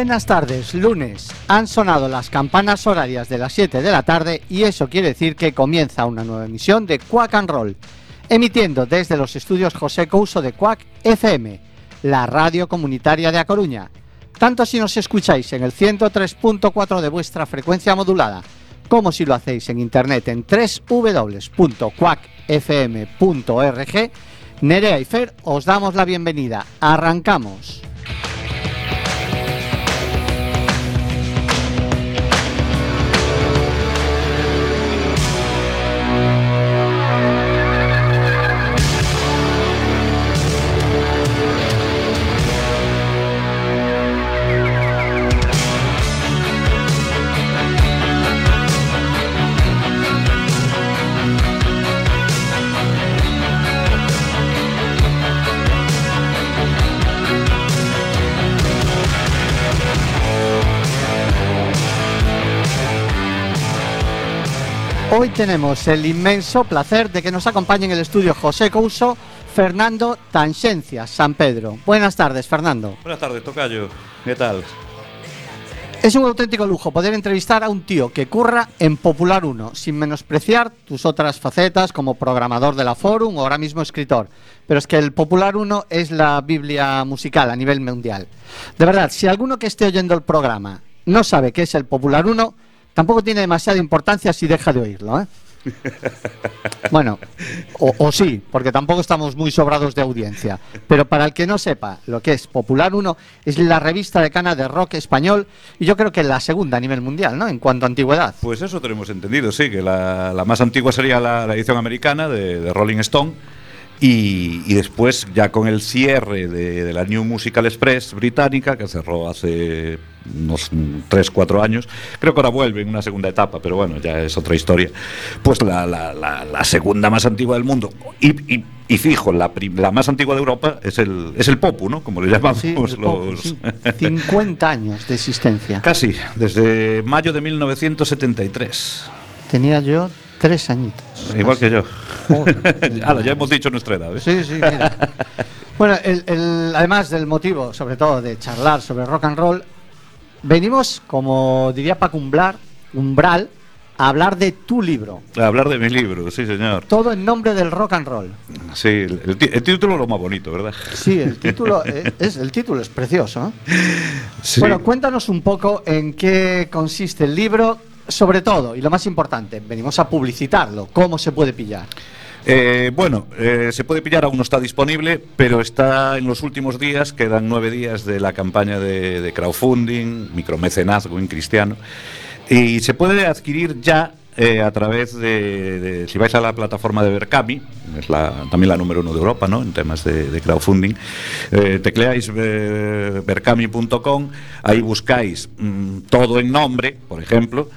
Buenas tardes, lunes. Han sonado las campanas horarias de las 7 de la tarde y eso quiere decir que comienza una nueva emisión de Quack and Roll, emitiendo desde los estudios José Couso de Quack FM, la radio comunitaria de A Coruña. Tanto si nos escucháis en el 103.4 de vuestra frecuencia modulada, como si lo hacéis en internet en www.quackfm.org, Nerea y Fer os damos la bienvenida. Arrancamos. Hoy tenemos el inmenso placer de que nos acompañe en el estudio José Couso, Fernando Tangencia, San Pedro. Buenas tardes, Fernando. Buenas tardes, Tocayo. ¿Qué tal? Es un auténtico lujo poder entrevistar a un tío que curra en Popular 1, sin menospreciar tus otras facetas como programador de la Forum o ahora mismo escritor. Pero es que el Popular 1 es la Biblia musical a nivel mundial. De verdad, si alguno que esté oyendo el programa no sabe qué es el Popular 1, tampoco tiene demasiada importancia si deja de oírlo. ¿eh? Bueno, o, o, sí, porque tampoco estamos muy sobrados de audiencia. Pero para el que no sepa lo que es Popular 1, es la revista decana de rock español y yo creo que la segunda a nivel mundial, ¿no? En cuanto a antigüedad. Pues eso tenemos entendido, sí, que la, la más antigua sería la, la edición americana de, de Rolling Stone y, y, después, ya con el cierre de, de, la New Musical Express británica, que cerró hace unos 3, 4 años, creo que ahora vuelve en una segunda etapa, pero bueno, ya es otra historia. Pues la, la, la, la segunda más antigua del mundo. Y, y, y fijo, la, la, más antigua de Europa es el, es el Popu, ¿no? Como le llamamos sí, los. Popu, sí. 50 años de existencia. Casi, desde mayo de 1973. Tenía yo Tres añitos. Igual que yo. Ya hemos dicho nuestra edad. ¿eh? Sí, sí, mira. bueno, el, el, además del motivo, sobre todo, de charlar sobre rock and roll, venimos, como diría Paco Umbral, Umbral a hablar de tu libro. A hablar de mi libro, sí, señor. Todo en nombre del rock and roll. Sí, el, el, el título es lo más bonito, ¿verdad? Sí, el título es, el título es precioso. ¿eh? Sí. Bueno, cuéntanos un poco en qué consiste el libro, sobre todo, y lo más importante, venimos a publicitarlo. ¿Cómo se puede pillar? Eh, bueno, eh, se puede pillar, aún no está disponible, pero está en los últimos días, quedan nueve días de la campaña de, crowdfunding, micromecenazgo en cristiano, y se puede adquirir ya eh, a través de, si vais a la plataforma de Berkami, es la, también la número uno de Europa, ¿no? En temas de, crowdfunding, tecleáis eh, berkami.com, ahí buscáis mmm, todo en nombre, por ejemplo,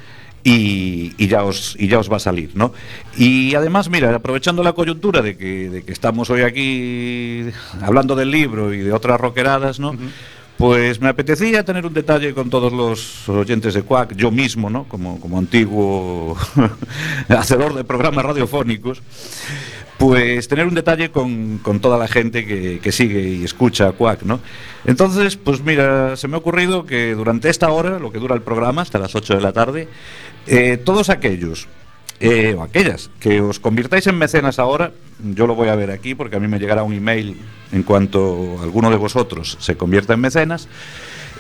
y, y, ya os, y ya os va a salir, ¿no? Y además, mira, aprovechando la coyuntura de que, de que estamos hoy aquí hablando del libro y de otras roqueradas, ¿no? Uh -huh. Pues me apetecía tener un detalle con todos los oyentes de Quack, yo mismo, ¿no? Como, como antiguo hacedor de programas radiofónicos, pues tener un detalle con, con toda la gente que, que, sigue y escucha a Quack, ¿no? Entonces, pues mira, se me ha ocurrido que durante esta hora, lo que dura el programa, hasta las 8 de la tarde, eh, todos aquellos eh, o aquellas que os convirtáis en mecenas ahora, yo lo voy a ver aquí porque a mí me llegará un email en cuanto alguno de vosotros se convierta en mecenas,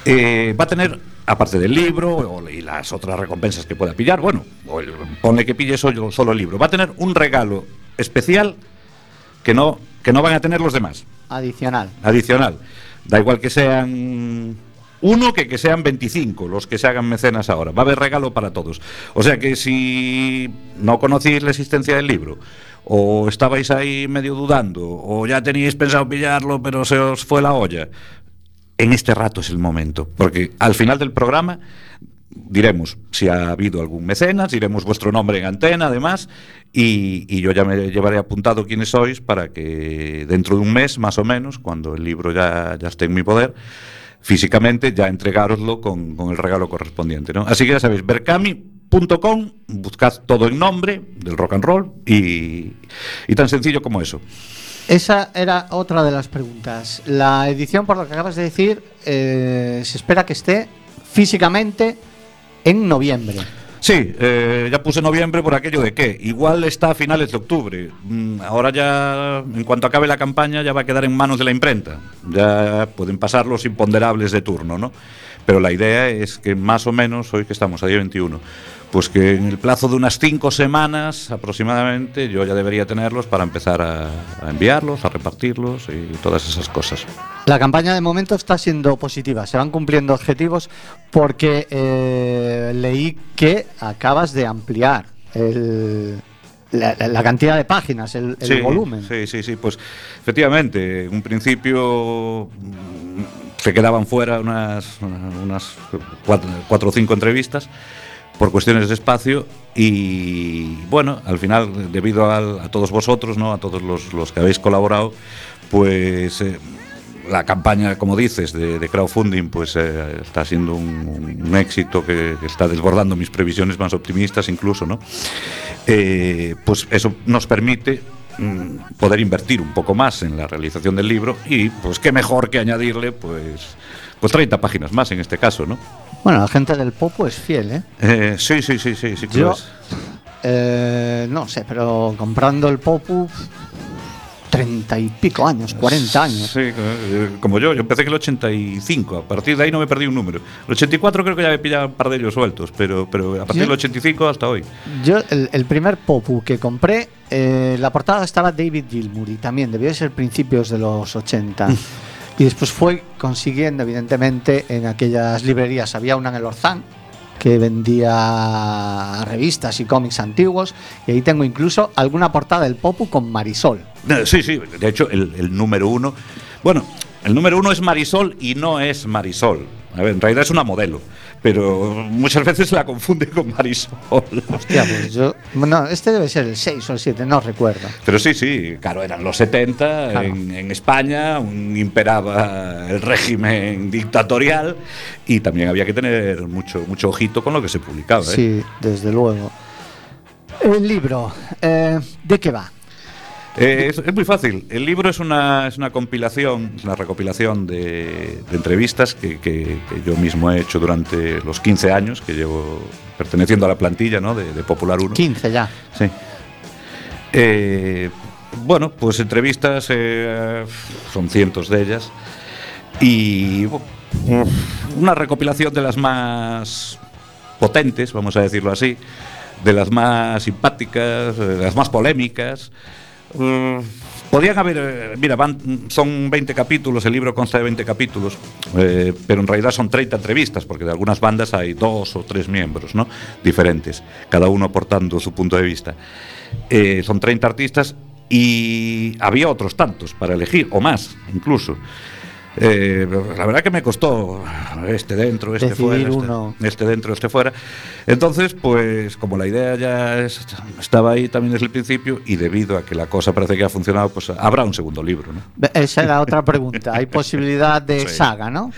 eh, va a tener, aparte del libro o, y las otras recompensas que pueda pillar, bueno, o el, pone que pille solo, solo el libro, va a tener un regalo especial que no, que no van a tener los demás. Adicional. Adicional. Da igual que sean uno que, que sean 25 los que se hagan mecenas ahora. Va a haber regalo para todos. O sea que si no conocéis la existencia del libro, o estabais ahí medio dudando, o ya teníais pensado pillarlo, pero se os fue la olla, en este rato es el momento. Porque al final del programa diremos si ha habido algún mecenas, diremos vuestro nombre en antena, además, y, yo ya me llevaré apuntado quiénes sois para que dentro de un mes, más o menos, cuando el libro ya esté en mi poder, físicamente ya entregároslo con, con el regalo correspondiente. ¿no? Así que ya sabéis, berkami.com, buscad todo en nombre del rock and roll y, y tan sencillo como eso. Esa era otra de las preguntas. La edición, por lo que acabas de decir, eh, se espera que esté físicamente en noviembre. Sí, eh, ya puse noviembre por aquello de que igual está a finales de octubre. Mm, ahora ya, en cuanto acabe la campaña, ya va a quedar en manos de la imprenta. Ya pueden pasar los imponderables de turno, ¿no? Pero la idea es que más o menos, hoy que estamos a día 21, pues que en el plazo de unas cinco semanas aproximadamente yo ya debería tenerlos para empezar a, a enviarlos, a repartirlos y todas esas cosas. La campaña de momento está siendo positiva, se van cumpliendo objetivos porque eh, leí que acabas de ampliar el, la, la cantidad de páginas, el, el sí, volumen. Sí, sí, sí, pues efectivamente, en un principio mm, se quedaban fuera unas, unas cuatro, cuatro o cinco entrevistas por cuestiones de espacio y bueno, al final, debido al- a, todos vosotros, ¿no? a todos los, los que habéis colaborado, pues eh, la campaña, como dices, de, de crowdfunding, pues eh, está siendo un, un éxito que, que está desbordando mis previsiones más optimistas incluso, ¿no? Eh, pues eso nos permite mm, poder invertir un poco más en la realización del libro y pues qué mejor que añadirle pues pues 30 páginas más en este caso, ¿no? Bueno, la gente del Popo es fiel, ¿eh? Eh, sí, sí, sí, sí, sí Yo, eh, no sé, pero comprando el Popu, treinta y pico años, 40 años. Sí, eh, como yo, yo empecé en el 85, a partir de ahí no me perdí un número. El 84 creo que ya me pillaba un par de ellos sueltos, pero, pero a partir Yo- del 85 hasta hoy. Yo, el, el primer Popu que compré, eh, la portada estaba David Gilmour y también debió de ser principios de los 80. y después fue consiguiendo, evidentemente, en aquellas librerías. Había una en el Orzán que vendía revistas y cómics antiguos. Y ahí tengo incluso alguna portada del Popu con Marisol. Sí, sí, de hecho el, el número uno, bueno, el número uno es Marisol y no es Marisol. A ver, en realidad es una modelo, pero muchas veces la confunde con Marisol. Hostia, pues yo. Bueno, este debe ser el 6 o el 7, no recuerdo. Pero sí, sí, claro, eran los 70 Claro. en, en España, un- imperaba el régimen dictatorial y también había que tener mucho, mucho ojito con lo que se publicaba. ¿eh? Sí, desde luego. El libro, eh, ¿de qué va? Eh, es, es muy fácil. El libro es una, es una compilación, es una recopilación de, de entrevistas que, que- que yo mismo he hecho durante los 15 años que llevo perteneciendo a la plantilla ¿no? de, de Popular 1. 15 ya. Sí. Eh, bueno, pues entrevistas eh, son cientos de ellas y una recopilación de las más potentes, vamos a decirlo así, de las más simpáticas, de las más polémicas. Mm, Podrían haber, eh, mira, van, son 20 capítulos, el libro consta de 20 capítulos, eh, pero en realidad son 30 entrevistas, porque de algunas bandas hay dos o tres miembros, ¿no? Diferentes, cada uno aportando su punto de vista. Eh, son 30 artistas y había otros tantos para elegir, o más incluso. Eh, la verdad que me costó este dentro, este Decidir fuera, este, uno. este dentro, este fuera. Entonces, pues como la idea ya es- estaba ahí también desde el principio y debido a que la cosa parece que ha funcionado, pues habrá un segundo libro. ¿no? Esa era otra pregunta. Hay posibilidad de Sí. saga, ¿no?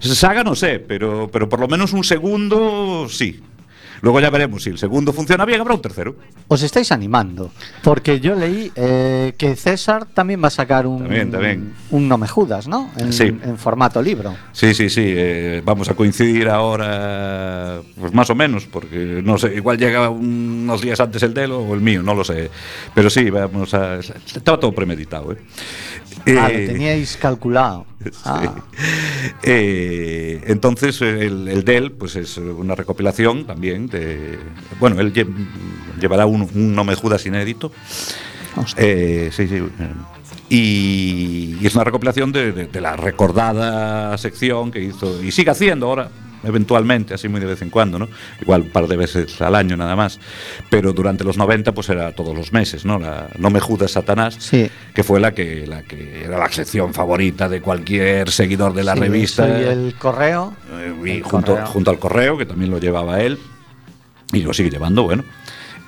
Saga no sé, pero, pero por lo menos un segundo sí. Luego ya veremos si el segundo funciona bien, habrá un tercero. Os estáis animando. Porque yo leí eh, que César también va a sacar un, También, también. un No me Judas, ¿no? En, Sí. en formato libro. Sí, sí, sí. eh, vamos a coincidir ahora, pues más o menos, porque no sé, igual llega unos días antes el de él o el mío, no lo sé. Pero sí, vamos a. Estaba todo premeditado, ¿eh? Ah, lo Eh, teníais calculado. Sí. Ah, Eh, entonces, eh, el, el de él, pues es una recopilación también de. Bueno, él lle- llevará un, un No me Judas inédito. Eh, sí, sí. eh, Y, y es una recopilación de, de- de la recordada sección que hizo y sigue haciendo ahora, eventualmente, así muy de vez en cuando, ¿no? Igual un par de veces al año nada más. Pero durante los 90, pues era todos los meses, ¿no? La No me judas Satanás, Sí. que fue la que, la que era la sección favorita de cualquier seguidor de la Sí, revista. eso Y el correo. Eh, y El junto, correo. junto al correo, que también lo llevaba él, y lo sigue llevando, bueno.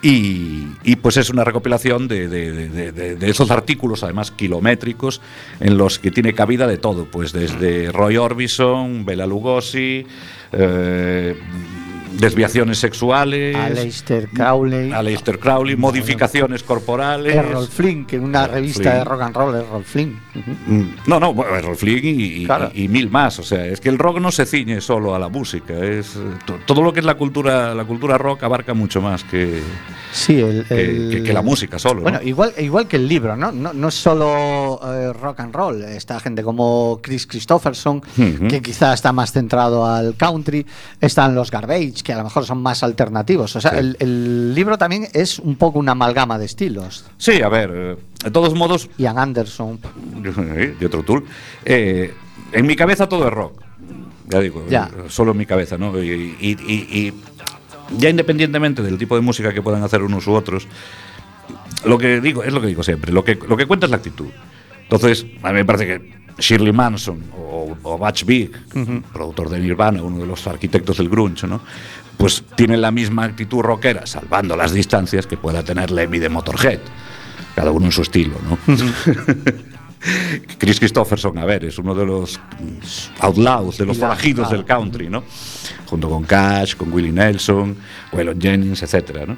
Y, y, pues es una recopilación de, de- esos artículos, además kilométricos, en los que tiene cabida de todo, pues desde Roy Orbison, Bela Lugosi, eh, desviaciones sexuales. Aleister Crowley. Aleister Crowley, modificaciones corporales. Errol Flynn, que en una Errol revista Flynn. de rock and roll, Errol Flynn. Mm, No, no, bueno, Errol Flynn y, y- Claro. y mil más. O sea, es que el rock no se ciñe solo a la música. Es to- todo lo que es la cultura, la cultura rock abarca mucho más que, Sí, el, que, el- que- que la música solo. ¿no? Bueno, igual, igual que el libro, ¿no? No, no es solo eh, rock and roll. Está gente como Chris Christopherson, que quizá está más centrado al country. Están los Garbage, que a lo mejor son más alternativos. O sea, Sí. el, el libro también es un poco una amalgama de estilos. Sí, a ver, eh, de todos modos, Ian Anderson. de otro tool. eh, en mi cabeza todo es rock. Ya digo, Ya. eh, solo en mi cabeza, ¿no? Y, y- y- y ya independientemente del tipo de música que puedan hacer unos u otros, lo que digo, es lo que digo siempre, lo que, lo que cuenta es la actitud. Entonces, a mí me parece que Shirley Manson o, o Butch Vig, productor de Nirvana, uno de los arquitectos del grunge, ¿no? Pues tiene la misma actitud rockera, salvando las distancias que pueda tener Lemmy de Motorhead. Cada uno en su estilo, ¿no? Chris Christopherson, a ver, es uno de los outlaws, de los forajidos del country, ¿no? Junto con Cash, con Willie Nelson, Waylon Jennings, etcétera, ¿no?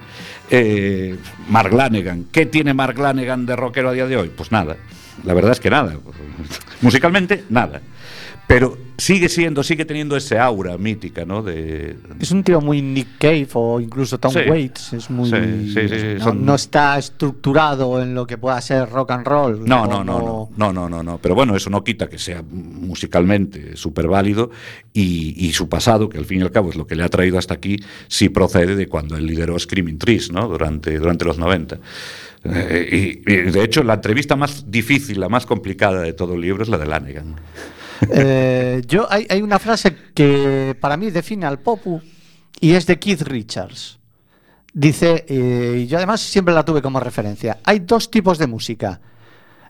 Eh, Mark Lanegan, ¿qué tiene Mark Lanegan de rockero a día de hoy? Pues nada, la verdad es que nada. Musicalmente, nada. Pero sigue siendo, sigue teniendo ese aura mítica, ¿no? De, Es un tío muy Nick Cave o incluso Tom Sí. Waits. Es muy. Sí, sí, no, son- no está estructurado en lo que pueda ser rock and roll. No, no, no, no, no, no, no, no. Pero bueno, eso no quita que sea musicalmente súper válido y, y su pasado, que al fin y al cabo es lo que le ha traído hasta aquí, sí procede de cuando él lideró Screaming Trees, ¿no? Durante, durante los 90. Eh, y, y, de hecho, la entrevista más difícil, la más complicada de todo el libro es la de Lanegan. Eh, yo hay, hay una frase que para mí define al Popu y es de Keith Richards. Dice, eh, y yo además siempre la tuve como referencia, hay dos tipos de música,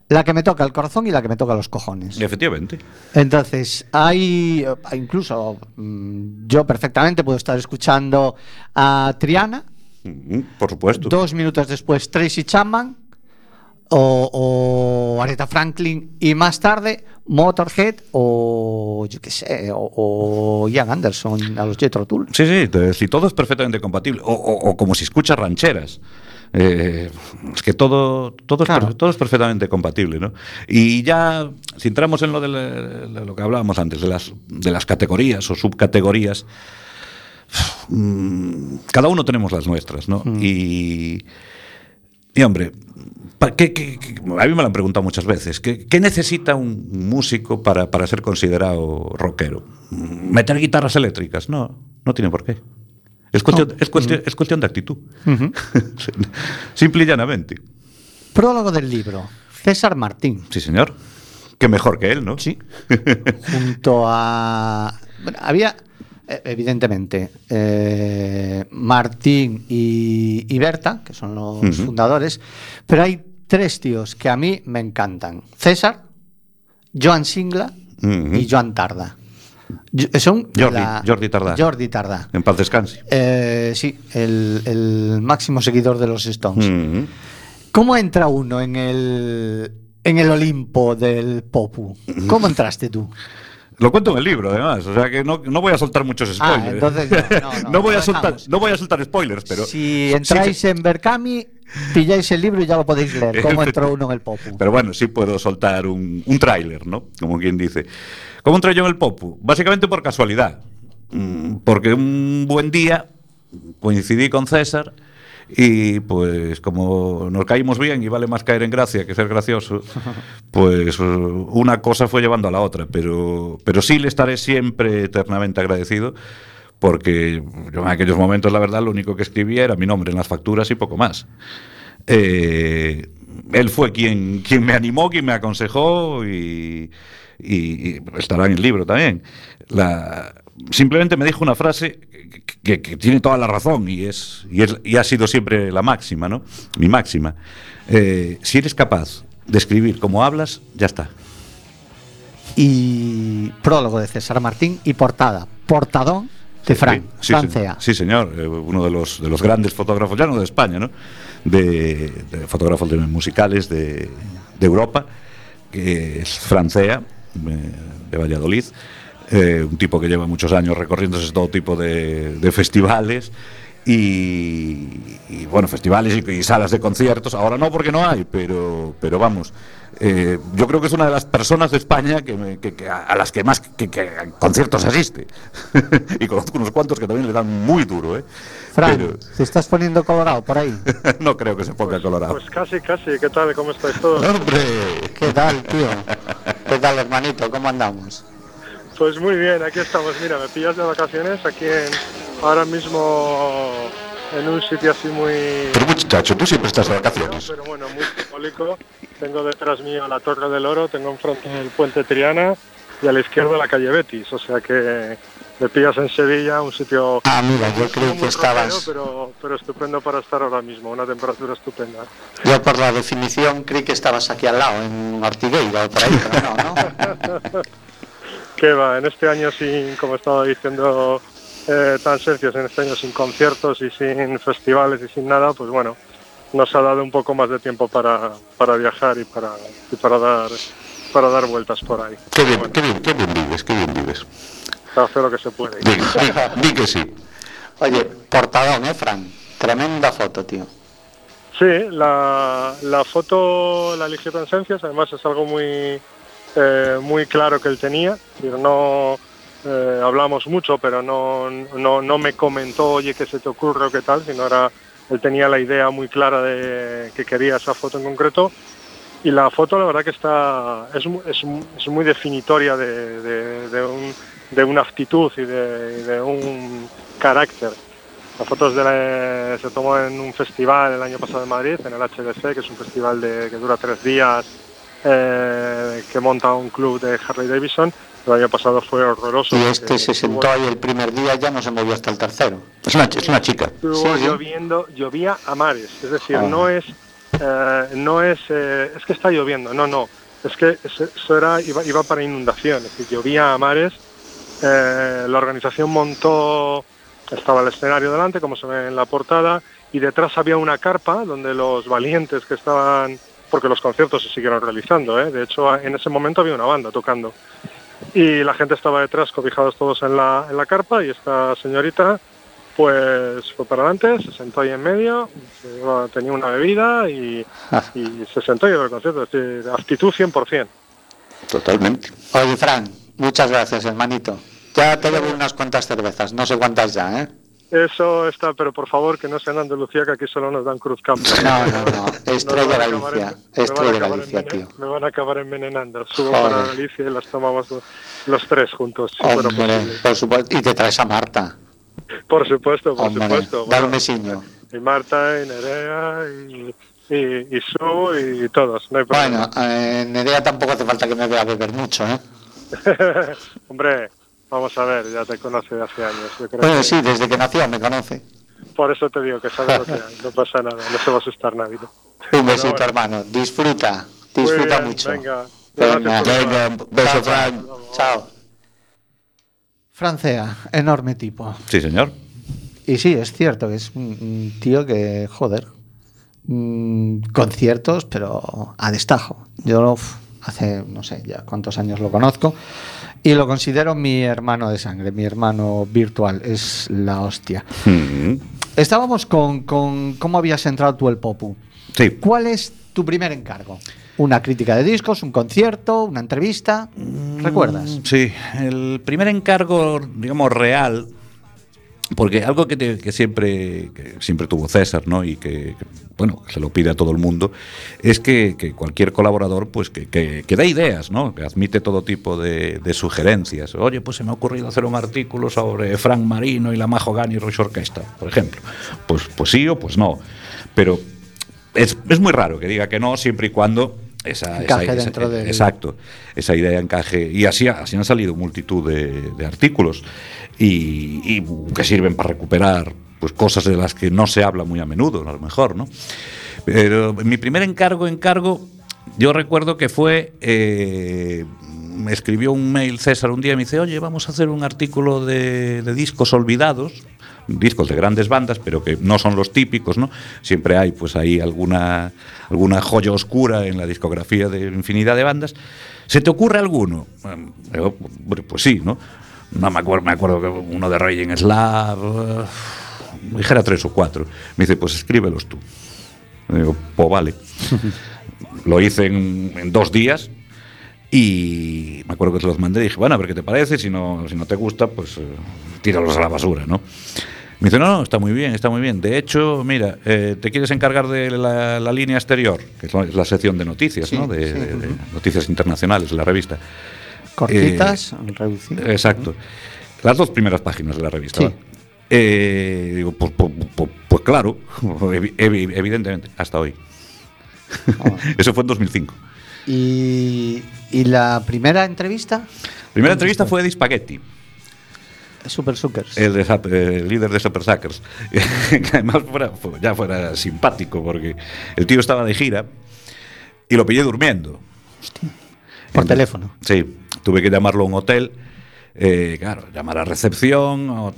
la que me toca el corazón y la que me toca los cojones. Efectivamente. Entonces, hay, eh, incluso mm, yo perfectamente puedo estar escuchando a Triana, Por supuesto. dos minutos después Tracy Chapman o, o Aretha Franklin y más tarde Motorhead o yo qué sé, o, o Ian Anderson a los Jethro Tull. Sí, sí, si todo es perfectamente compatible. O, o- o como si escuchas rancheras. Eh, es que todo, todo, es, Claro. per- todo es perfectamente compatible, ¿no? Y ya, si entramos en lo de, la- de lo que hablábamos antes, de las, de las categorías o subcategorías, mm, cada uno tenemos las nuestras, ¿no? Y, y hombre, pa- ¿qué- qué- qué- a mí me lo han preguntado muchas veces. ¿Qué, qué necesita un músico para, para ser considerado rockero? ¿Meter guitarras eléctricas? No, no tiene por qué. Es cuestión, es cuestión, es cuestión de actitud. Simple y llanamente. Prólogo del libro. César Martín. Sí, señor. Qué mejor que él, ¿no? Sí. Junto a. bueno, había, evidentemente, eh, Martín y, y Berta, que son los fundadores, pero hay tres tíos que a mí me encantan: César, Joan Singla y Joan Tarda. Yo- Son Jordi, Jordi Tardá. Jordi Tardá. En paz descanse. Eh, sí, el, el máximo seguidor de los Stones. ¿Cómo entra uno en el, en el Olimpo del Popu? ¿Cómo entraste tú? Lo cuento en el libro, además. O sea que no, no voy a soltar muchos Ah, spoilers. entonces no, no, no, voy a soltar, dejamos. no voy a soltar spoilers, pero. si entráis en Berkami, pilláis el libro y ya lo podéis leer. ¿Cómo entró uno en el Popu? Pero bueno, sí puedo soltar un, un tráiler, ¿no? Como quien dice. ¿Cómo entré yo en el Popu? Básicamente por casualidad. Mm, Porque un buen día coincidí con César y pues como nos caímos bien y vale más caer en gracia que ser gracioso, pues una cosa fue llevando a la otra. Pero, pero sí le estaré siempre eternamente agradecido porque yo en aquellos momentos, la verdad, lo único que escribía era mi nombre en las facturas y poco más. Eh, él fue quien, quien me animó, quien me aconsejó y, y- y estará en el libro también. La- simplemente me dijo una frase que, que- que tiene toda la razón y, es, y, es- y ha sido siempre la máxima, ¿no? Mi máxima. Eh, si eres capaz de escribir como hablas, ya está. Y prólogo de César Martín y portada. Portadón de Fran, Sí, Fran sí, señor. Eh, uno de los, de los grandes fotógrafos, ya no de España, ¿no? De, de fotógrafos de musicales de, de Europa, que es Francea, de Valladolid. Eh, un tipo que lleva muchos años recorriéndose todo tipo de, de festivales y, y, bueno, festivales y, y, salas de conciertos. Ahora no porque no hay, pero, pero vamos. Eh, yo creo que es una de las personas de España que, me, que, que a las que más que, conciertos asiste. y conozco unos cuantos que también le dan muy duro. ¿eh? Fran, pero... ¿te estás poniendo colorado por ahí? no creo que se ponga pues, colorado. Pues casi, casi. ¿Qué tal? ¿Cómo estáis todos? ¡Hombre! ¿Qué tal, tío? ¿Qué tal, hermanito? ¿Cómo andamos? Pues muy bien, aquí estamos. Mira, me pillas de vacaciones aquí en ahora mismo en un sitio así muy... Pero muchacho, tú siempre estás de vacaciones. Pero bueno, muy simbólico. Tengo detrás mío la Torre del Oro, tengo enfrente el Puente Triana y a la izquierda la calle Betis. O sea que me pillas en Sevilla, un sitio... Ah, mira, yo creo que estabas... Pero, pero estupendo para estar ahora mismo, una temperatura estupenda. Yo por la definición creí que estabas aquí al lado, en Ortigueira o por ahí, pero no, ¿no? ¿Qué va? En este año, sin, como estaba diciendo eh, tan sencillos en este año sin conciertos y sin festivales y sin nada, pues bueno, nos ha dado un poco más de tiempo para, para viajar y para, y para dar para dar vueltas por ahí. Qué bien, bueno. qué bien, qué bien vives, qué bien vives. Hace lo que se puede. Di, di, di que sí. Oye, portadón, ¿eh, Fran? Tremenda foto, tío. Sí, la, la foto la eligió Tansencias, además es algo muy, eh, muy claro que él tenía, no eh, hablamos mucho, pero no, no, no, me comentó, oye, ¿qué se te ocurre o qué tal? Sino era, él tenía la idea muy clara de que quería esa foto en concreto. Y la foto, la verdad que está, es, es, es muy definitoria de, de, un, de, una actitud y de, un carácter. La foto se tomó en un festival el año pasado en Madrid, en el HDC, que es un festival que dura tres días, eh, que monta un club de Harley Davidson el año pasado fue horroroso. Y este se sentó ahí el primer día, ya no se movió hasta el tercero. Es una, es una chica. Estuvo sí, lloviendo, llovía a mares, es decir, ah. no es, eh, no es, eh, es que está lloviendo, no, no, es que eso era, iba, iba para inundación, es decir, llovía a mares. Eh, la organización montó, estaba el escenario delante, como se ve en la portada, y detrás había una carpa donde los valientes que estaban, porque los conciertos se siguieron realizando, ¿eh? de hecho en ese momento había una banda tocando y la gente estaba detrás, cobijados todos en la, en la carpa, y esta señorita pues fue para adelante, se sentó ahí en medio, tenía una bebida y, y se sentó y dio el concierto, es decir, actitud 100%. Totalmente. Oye, Fran, muchas gracias, hermanito. Ya te debo unas cuantas cervezas, no sé cuántas ya, ¿eh? Eso está, pero por favor que no sea en Andalucía, que aquí solo nos dan Cruz Campo. No, no, no, Estrella Galicia, Estrella Galicia, tío. Me van a acabar envenenando. Subo Joder. para Galicia y las tomamos los tres juntos. Si por supuesto. Y te traes a Marta. Por supuesto, por Hombre, supuesto. Besiño. Y Marta, y Nerea, y, y, y Su, y todos. No hay bueno, eh, Nerea tampoco hace falta que me vea beber mucho, ¿eh? Hombre, Vamos a ver, ya te conoce de hace años. Yo creo bueno, que... sí, desde que nació me conoce. Por eso te digo que sabe lo que hay, no pasa nada, no se va a asustar nadie. ¿no? Un besito, bueno. hermano. Disfruta, disfruta bien, mucho. Venga, venga, venga beso, Fran. Chao. Francea, enorme tipo. Sí, señor. Y sí, es cierto que es un tío que, joder, mmm, conciertos, pero a destajo. Yo hace, no sé, ya cuántos años lo conozco. Y lo considero mi hermano de sangre, mi hermano virtual. Es la hostia. Mm. Estábamos con, con, cómo habías entrado tú el Popu. Sí. ¿Cuál es tu primer encargo? ¿Una crítica de discos, un concierto, una entrevista? ¿Recuerdas? Sí, el primer encargo, digamos, real, porque algo que, te, que, siempre, que siempre tuvo César, ¿no? Y que, que, bueno, se lo pide a todo el mundo, es que, que cualquier colaborador, pues que, dé ideas, ¿no? Que admite todo tipo de, sugerencias. Oye, pues se me ha ocurrido hacer un artículo sobre Frank Marino y la Mahogany Rush Orchestra, por ejemplo. Pues, pues sí o pues no. Pero es, es muy raro que diga que no, siempre y cuando esa, encaje esa, dentro esa, de exacto esa idea encaje. Y así, así han salido multitud de, de artículos y, y, que sirven para recuperar pues cosas de las que no se habla muy a menudo a lo mejor no pero mi primer encargo encargo yo recuerdo que fue eh, me escribió un mail César un día y me dice oye vamos a hacer un artículo de, de discos olvidados discos de grandes bandas, pero que no son los típicos, ¿no? Siempre hay, pues ahí alguna, alguna joya oscura en la discografía de infinidad de bandas. ¿Se te ocurre alguno? pues sí, ¿no? No me acuerdo, me acuerdo que uno de Raging Slav, uh, dijera tres o cuatro. Me dice, pues escríbelos tú. Me digo, pues vale. Lo hice en, dos días y me acuerdo que se los mandé y dije, bueno, a ver qué te parece, si no, si no te gusta, pues eh, tíralos a la basura, ¿no? Me dice, no, no, está muy bien, está muy bien. De hecho, mira, eh, te quieres encargar de la, línea exterior, que es la, sección de noticias, ¿no? De, noticias internacionales de la revista. Cortitas, eh, reducidas. Exacto. Las dos primeras páginas de la revista. Eh, digo, pues, pues, pues, pues claro, evidentemente, hasta hoy. Eso fue en 2005. ¿Y, ¿Y, la primera entrevista? La primera entrevista fue de Spaghetti. Super Suckers. El, líder de Super Suckers. que además ya fuera simpático, porque el tío estaba de gira y lo pillé durmiendo. Por teléfono. Sí, tuve que llamarlo a un hotel. Eh, claro, llamar a recepción,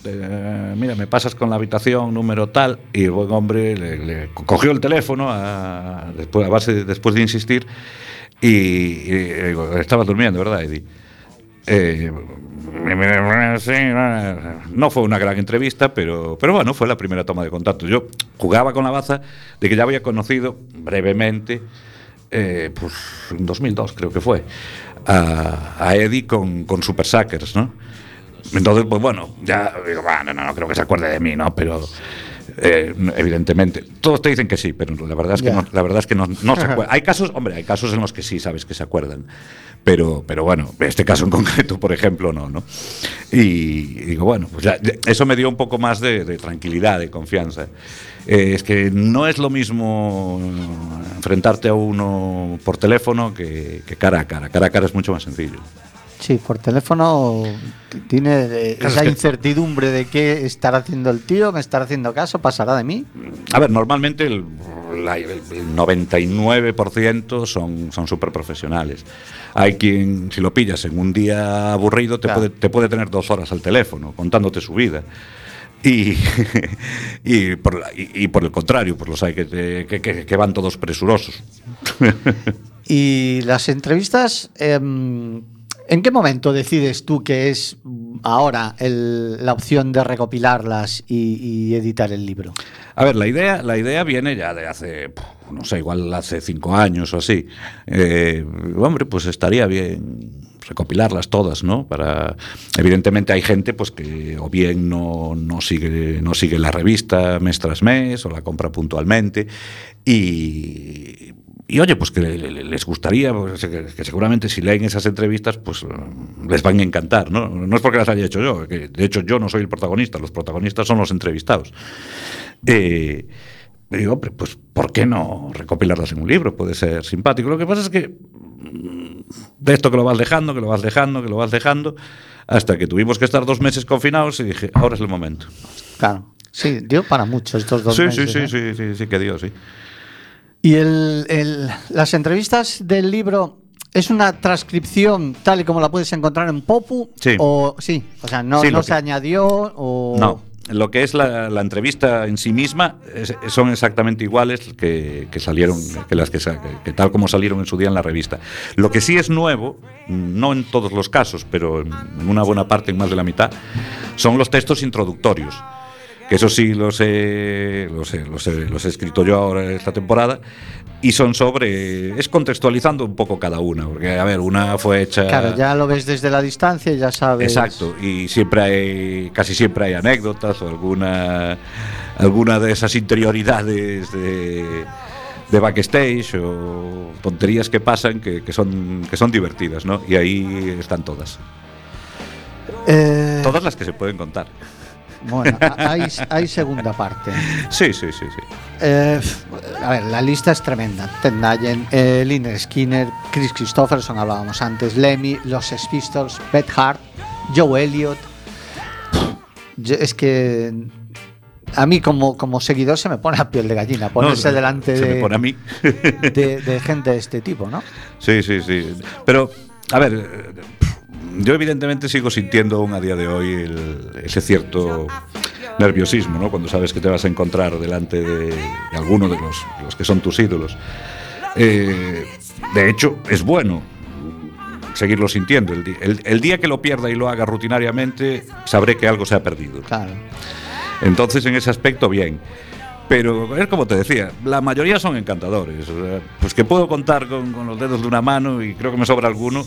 mira, me pasas con la habitación número tal, y el buen hombre le, cogió el teléfono después, a base, después de insistir y, estaba durmiendo, ¿verdad, Eddie? Eh, no fue una gran entrevista, pero, pero bueno, fue la primera toma de contacto. Yo jugaba con la baza de que ya había conocido brevemente, eh, pues en 2002 creo que fue, a, Eddie con, con Super Suckers, ¿no? Entonces, pues bueno, ya digo, bueno, no, no creo que se acuerde de mí, ¿no? Pero eh, evidentemente. Todos te dicen que sí, pero la verdad es que, no, la verdad es que no, no se acuerdan. Hay casos, hombre, hay casos en los que sí sabes que se acuerdan. Pero, pero bueno, este caso en concreto, por ejemplo, no, ¿no? Y, digo, bueno, pues ya, eso me dio un poco más de, tranquilidad, de confianza. Eh, es que no es lo mismo enfrentarte a uno por teléfono que, que cara a cara. Cara a cara es mucho más sencillo. Sí, por teléfono tiene esa incertidumbre de qué estará haciendo el tío, me estará haciendo caso, pasará de mí. A ver, normalmente el, 99% son, son súper profesionales. Hay quien, si lo pillas en un día aburrido, te, puede, te puede tener dos horas al teléfono contándote su vida. Y, y, por, y, por el contrario, pues los hay que, que, que van todos presurosos. y las entrevistas, em, ¿En qué momento decides tú que es ahora la opción de recopilarlas y, editar el libro? A ver, la idea, la idea viene ya de hace, no sé, igual hace cinco años o así. Eh, hombre, pues estaría bien recopilarlas todas, ¿no? Para evidentemente hay gente pues que o bien no, no sigue no sigue la revista mes tras mes o la compra puntualmente y y oye, pues que les gustaría, pues, que seguramente si leen esas entrevistas, pues eh, les van a encantar, ¿no? No es porque las haya hecho yo, que de hecho yo no soy el protagonista, los protagonistas son los entrevistados. Eh, digo, hombre, pues ¿por qué no recopilarlas en un libro? Puede ser simpático. Lo que pasa es que mm, de esto que lo vas dejando, que lo vas dejando, que lo vas dejando, hasta que tuvimos que estar dos meses confinados y dije, ahora es el momento. Claro, sí, dio para mucho estos dos meses. Sí, sí, sí, sí, sí, que dio, sí. Y el, las entrevistas del libro es una transcripción tal y como la puedes encontrar en Popu. Sí. O, sí, o sea, no, no se añadió o... No, lo que es la, entrevista en sí misma son exactamente iguales que, salieron, que las que, que, tal como salieron en su día en la revista. Lo que sí es nuevo, no en todos los casos, pero en una buena parte, en más de la mitad, son los textos introductorios que eso sí los he, los he, los he, escrito yo ahora esta temporada, y son sobre, es contextualizando un poco cada una, porque a ver, una fue hecha... Claro, ya lo ves desde la distancia y ya sabes... Exacto, y siempre hay, casi siempre hay anécdotas o alguna, alguna de esas interioridades de de backstage o tonterías que pasan que, que, son, que son divertidas, ¿no? Y ahí están todas. Eh... Todas las que se pueden contar. Bueno, hay, segunda parte. Sí, sí, sí, sí. Eh, a ver, la lista es tremenda. Ted Nugent, eh, Liner Skinner, Chris Christopherson, hablábamos antes, Lemmy, Los Pistols, Beth Hart, Joe Elliott. es que a mí como, como seguidor se me pone a piel de gallina ponerse delante de, a mí. de, gente de este tipo, ¿no? Sí, sí, sí. Pero, a ver, yo evidentemente sigo sintiendo aún a día de hoy ese cierto nerviosismo, ¿no? Cuando sabes que te vas a encontrar delante de, de alguno de los, los, que son tus ídolos. Eh, de hecho, es bueno seguirlo sintiendo. El, el, el, día que lo pierda y lo haga rutinariamente, sabré que algo se ha perdido. Claro. Entonces, en ese aspecto, bien. Pero es como te decía, la mayoría son encantadores. Pues que puedo contar con, con, los dedos de una mano y creo que me sobra alguno.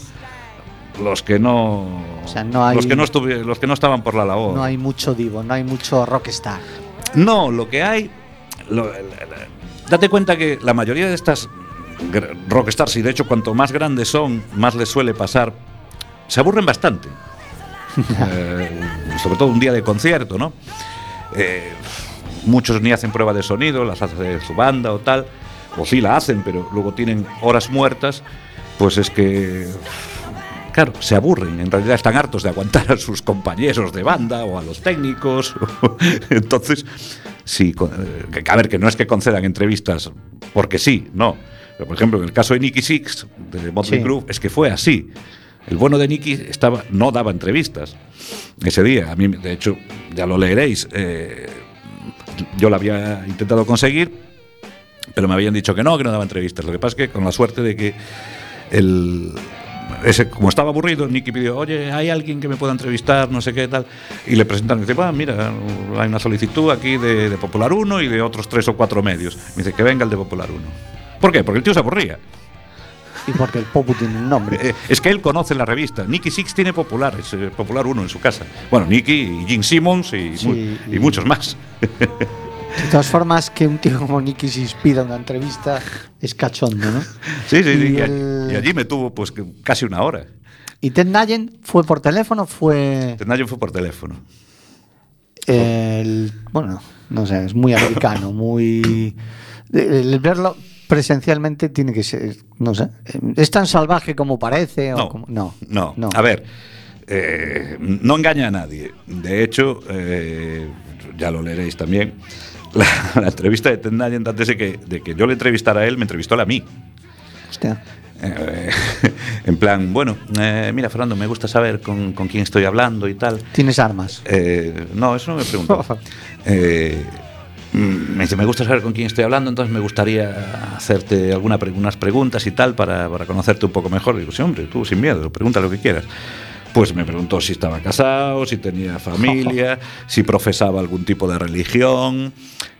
Los que no, o sea, no hay, los que no los que no estaban por la labor. No hay mucho divo, no hay mucho rockstar. No, lo que hay, lo, date cuenta que la mayoría de estas rockstars y de hecho cuanto más grandes son, más les suele pasar, se aburren bastante. eh, sobre todo un día de concierto, ¿no? Eh, muchos ni hacen prueba de sonido, las hace su banda o tal, o sí la hacen, pero luego tienen horas muertas, pues es que, claro, se aburren, en realidad están hartos de aguantar a sus compañeros de banda o a los técnicos, entonces, sí, a ver, que no es que concedan entrevistas porque sí, no, pero por ejemplo, en el caso de Nicky Six, de Motley sí. Crue, es que fue así. El bueno de Nicky estaba, no daba entrevistas ese día. A mí, de hecho, ya lo leeréis. Eh, yo lo había intentado conseguir, pero me habían dicho que no, que no daba entrevistas. Lo que pasa es que con la suerte de que el, ese, como estaba aburrido, Nicky pidió, oye, ¿hay alguien que me pueda entrevistar? No sé qué tal. Y le presentaron, y dice, ah, mira, hay una solicitud aquí de, de, Popular 1 y de otros tres o cuatro medios. Me dice, que venga el de Popular 1. ¿Por qué? Porque el tío se aburría. Y porque el Popu tiene un nombre. Eh, es que él conoce la revista. Nicky Six tiene Popular, es eh, Popular 1 en su casa. Bueno, Nicky y Gene Simmons y, sí, mu y, y muchos más. De todas formas, que un tío como Nicky se inspira en una entrevista es cachondo, ¿no? Sí, sí, y, y, el... y allí me tuvo pues casi una hora. ¿Y Ted Nugent fue por teléfono? Fue... Ted Nugent fue por teléfono. El, bueno, no sé, es muy americano, muy... El verlo presencialmente tiene que ser, no sé, es tan salvaje como parece. No, o como, no, no, no, A ver, eh, no engaña a nadie. De hecho, eh, ya lo leeréis también. La, la entrevista de Ted Nugent, antes de que, de que yo le entrevistara a él, me entrevistó a mí. Hostia. Eh, en plan, bueno, eh, mira, Fernando, me gusta saber con, con, quién estoy hablando y tal. ¿Tienes armas? Eh, no, eso no me preguntó. Eh, me dice, me gusta saber con quién estoy hablando, entonces me gustaría hacerte alguna, unas preguntas y tal para, para conocerte un poco mejor. digo, sí, hombre, tú sin miedo, pregunta lo que quieras. Pues me preguntó si estaba casado, si tenía familia, si profesaba algún tipo de religión,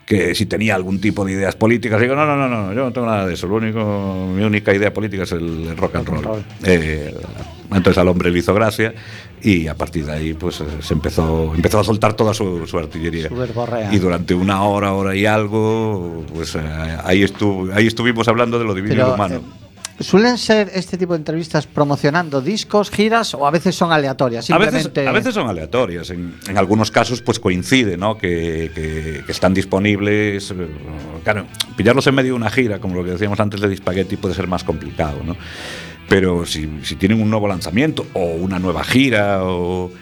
que si tenía algún tipo de ideas políticas. Digo, no, no, no, no, yo no tengo nada de eso. Lo único, mi única idea política es el, rock and roll. Eh, entonces al hombre le hizo gracia y a partir de ahí pues se empezó, empezó a soltar toda su, su artillería. Y durante una hora, hora y algo, pues eh, ahí, estuvo, ahí estuvimos hablando de lo divino Pero, y lo humano. Eh, ¿Suelen ser este tipo de entrevistas promocionando discos, giras o a veces son aleatorias? Simplemente... A, veces, a veces son aleatorias. En, en, algunos casos pues coincide ¿no? que, que, que, están disponibles. Claro, pillarlos en medio de una gira, como lo que decíamos antes de Dispagetti, puede ser más complicado. ¿no? Pero si, si tienen un nuevo lanzamiento o una nueva gira, o,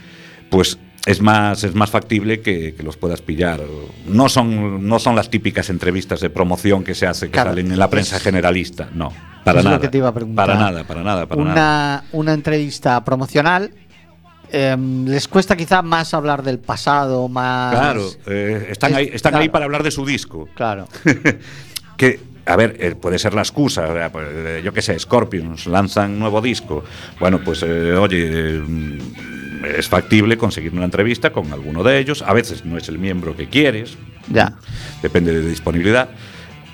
pues es más, es más factible que, que, los puedas pillar. No son, no son las típicas entrevistas de promoción que se hace, que claro, salen en la prensa generalista, no. Para nada. que te iba a preguntar. Para nada, para nada. Para una, nada. una entrevista promocional. Eh, les cuesta quizá más hablar del pasado, más. Claro, eh, están, es, ahí, están claro. ahí para hablar de su disco. Claro. que a ver, eh, puede ser la excusa, pues, eh, yo qué sé, Scorpions lanzan nuevo disco. Bueno, pues eh, oye, es factible conseguir una entrevista con alguno de ellos. A veces no es el miembro que quieres. Ya. Depende de disponibilidad.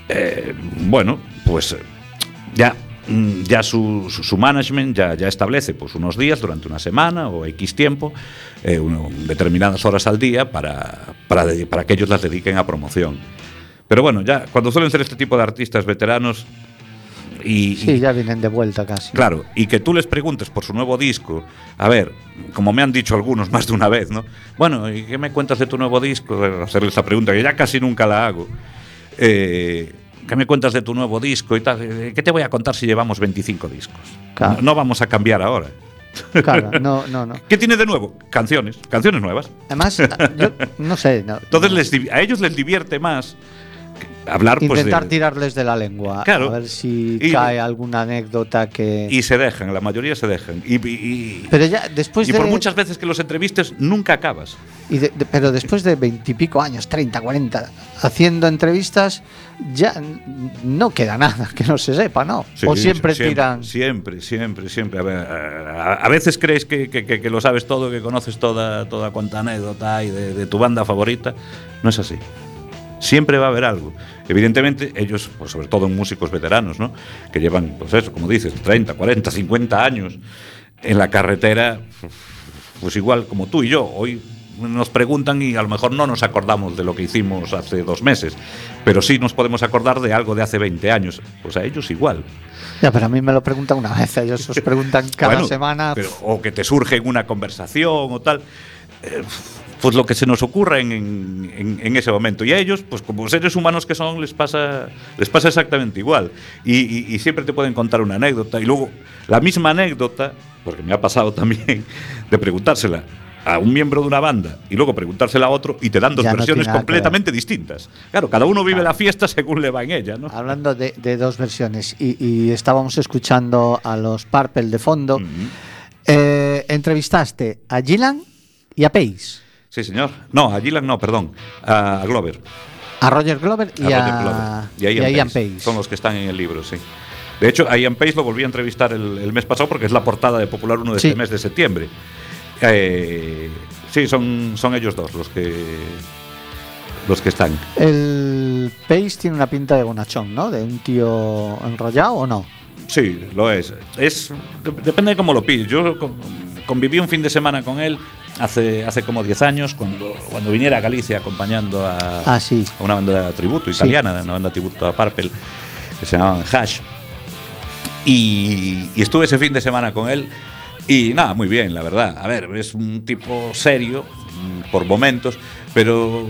Eh, bueno, pues ya ya su, su, su, management ya, ya establece pues, unos días durante una semana o X tiempo, eh, uno, determinadas horas al día para, para, para que ellos las dediquen a promoción. Pero bueno, ya cuando suelen ser este tipo de artistas veteranos, y, sí, ya vienen de vuelta casi. Claro, y que tú les preguntes por su nuevo disco, a ver, como me han dicho algunos más de una vez, ¿no? Bueno, ¿y qué me cuentas de tu nuevo disco? Hacerle esa pregunta, que ya casi nunca la hago. Eh, ¿Qué me cuentas de tu nuevo disco y tal? ¿Qué te voy a contar si llevamos 25 discos? Claro. No, no, vamos a cambiar ahora. Claro, no, no, no. ¿Qué tiene de nuevo? Canciones, canciones nuevas. Además, yo no sé. No, Entonces. Les, a ellos les divierte más hablar pues Intentar de- tirarles de la lengua. Claro. A ver si Y- cae alguna anécdota que. y se dejan, la mayoría se dejan. Y, y- y- pero ya después y de. por muchas veces que los entrevistes, nunca acabas. y de- de- pero después de veintipico años, 30, 40, haciendo entrevistas, ya no queda nada que no se sepa, ¿no? Sí, o siempre, siempre tiran. Siempre, siempre, siempre. A, ver, a, a veces crees que, que- que- que lo sabes todo, que conoces toda, toda cuanta anécdota de, de tu banda favorita. No es así. Siempre va a haber algo. Evidentemente, ellos, pues sobre todo músicos veteranos, ¿no? Que llevan, pues eso, como dices, 30, 40, 50 años en la carretera, pues igual como tú y yo. Hoy nos preguntan y a lo mejor no nos acordamos de lo que hicimos hace dos meses, pero sí nos podemos acordar de algo de hace 20 años. Pues a ellos igual. Ya, pero a mí me lo preguntan una vez, ellos os preguntan cada Bueno, semana. pero- o que te surge en una conversación o tal. eh, pues lo que se nos ocurra en, en- en ese momento. Y a ellos, pues como seres humanos que son, les pasa, les pasa exactamente igual. Y, y- y siempre te pueden contar una anécdota. Y luego, la misma anécdota, porque me ha pasado también, de preguntársela a un miembro de una banda y luego preguntársela a otro y te dan dos Ya versiones completamente distintas. Claro, cada uno vive Claro. la fiesta según le va en ella, ¿no? Hablando de, de dos versiones, y, y estábamos escuchando a los Purple de fondo. Eh, entrevistaste a Gillan y a Pace, Sí, señor. No, a Gillan no, perdón. A Glover. a Roger Glover y a a, Glover. y a Ian, Pace. Pace. Son los que están en el libro, sí. De hecho, a Ian Pace lo volví a entrevistar el, el mes pasado porque es la portada de Popular 1 de Sí. este mes de septiembre. Eh, sí, son, son ellos dos los que los que están. El Pace tiene una pinta de bonachón, ¿no? De un tío enrollado o no. Sí, lo es. Es de- depende de cómo lo pilles. Yo con- conviví un fin de semana con él hace hace como 10 años cuando cuando viniera a Galicia acompañando a, Ah, sí. a una banda de tributo Sí. italiana, una banda de tributo a Purple, que se llamaban Hash. Y, y estuve ese fin de semana con él y nada, muy bien, la verdad. A ver, es un tipo serio mm, por momentos, pero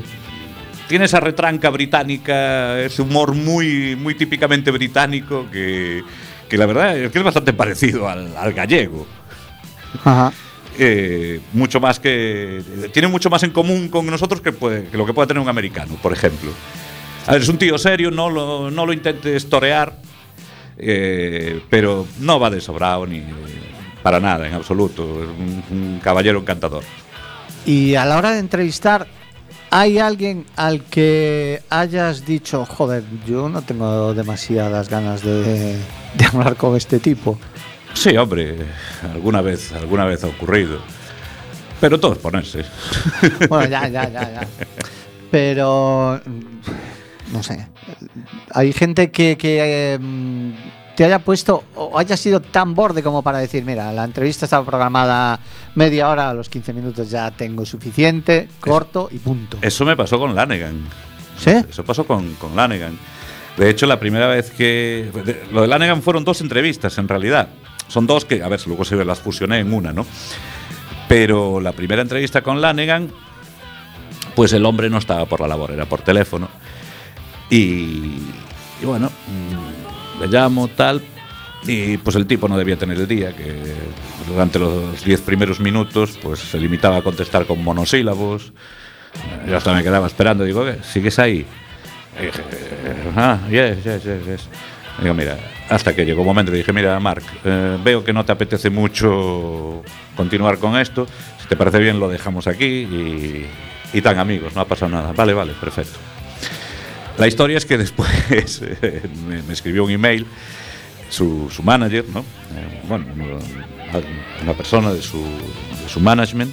tiene esa retranca británica, ese humor muy, muy típicamente británico que, que la verdad es que es bastante parecido al, al gallego. Ajá. Eh, mucho más que. Tiene mucho más en común con nosotros que, lo que puede tener un americano, por ejemplo. A es un tío serio, no lo, no lo intentes torear, eh, pero no va de sobrado ni para nada, en absoluto. Es un, caballero encantador. Y a la hora de entrevistar, ¿hay alguien al que hayas dicho, joder, yo no tengo demasiadas ganas de hablar con este tipo? Sí, hombre, alguna vez, alguna vez ha ocurrido. Pero todo es ponerse. Bueno, ya, ya, ya, ya. Pero, no sé, hay gente que, que, mm, te haya puesto o haya sido tan borde como para decir, mira, la entrevista estaba programada media hora, a los 15 minutos ya tengo suficiente, corto y punto. Eso me pasó con Lanegan. ¿Sí? Eso pasó con, con Lanegan. De hecho, la primera vez que. lo de Lanegan fueron dos entrevistas, en realidad. Son dos que, a ver, luego se las fusioné en una, ¿no? Pero la primera entrevista con Lanegan, pues el hombre no estaba por la labor, era por teléfono. Y, y bueno, mm, le llamo, tal. Y pues el tipo no debía tener el día, que durante los diez primeros minutos, pues se limitaba a contestar con monosílabos. Yo hasta me quedaba esperando, digo. ¿sigues ahí? Y dije, ah, yes, yes, yes, yes. Digo, mira, hasta que llegó un momento y dije, mira, Marc, eh, veo que no te apetece mucho continuar con esto. Si te parece bien, lo dejamos aquí y, y tan amigos, no ha pasado nada. Vale, vale, perfecto. La historia es que después eh, me, escribió un email su, su manager, ¿no? Eh, bueno, una persona de su, de su management,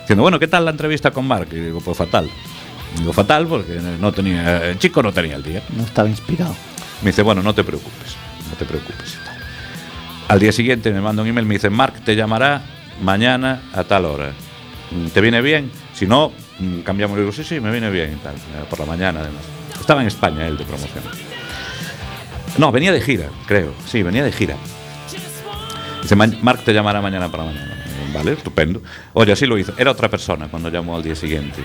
diciendo, bueno, ¿qué tal la entrevista con Mark? Y digo, pues fatal. Digo, fatal porque no tenía, el chico no tenía el día. No estaba inspirado. Me dice, bueno, no te preocupes, no te preocupes. Al día siguiente me manda un email, me dice, Mark te llamará mañana a tal hora. Mm, ¿Te viene bien? Si no, mm, cambiamos. Le digo, sí, sí, me viene bien tal. eh, Por la mañana, además. Estaba en España él de promoción. No, venía de gira, creo. Sí, venía de gira. Dice, "Ma- Mark te llamará mañana para mañana. Vale, estupendo. Oye, así lo hizo. Era otra persona cuando llamó al día siguiente.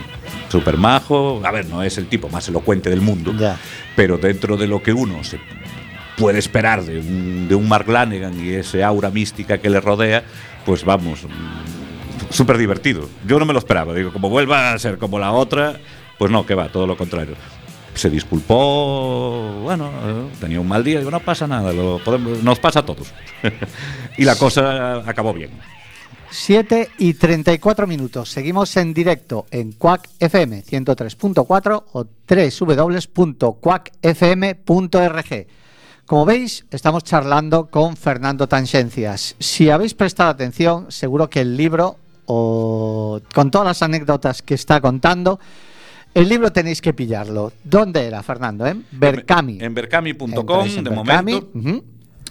Super majo. A ver, no es el tipo más elocuente del mundo. Ya. Pero dentro de lo que uno se puede esperar de un, de un Mark Lanegan y ese aura mística que le rodea, pues vamos, mm, súper divertido. Yo no me lo esperaba. Digo, como vuelva a ser como la otra, pues no, que va, todo lo contrario. se disculpó, bueno, tenía un mal día, digo, no pasa nada, lo podemos, nos pasa a todos. y la cosa acabó bien. 7 y 34 minutos. Seguimos en directo en Quack FM 103.4 o www.quackfm.org. Como veis, estamos charlando con Fernando Tangencias. Si habéis prestado atención, seguro que el libro, o con todas las anécdotas que está contando, el libro tenéis que pillarlo. ¿Dónde era, Fernando? ¿En Berkami. En berkami.com, de momento.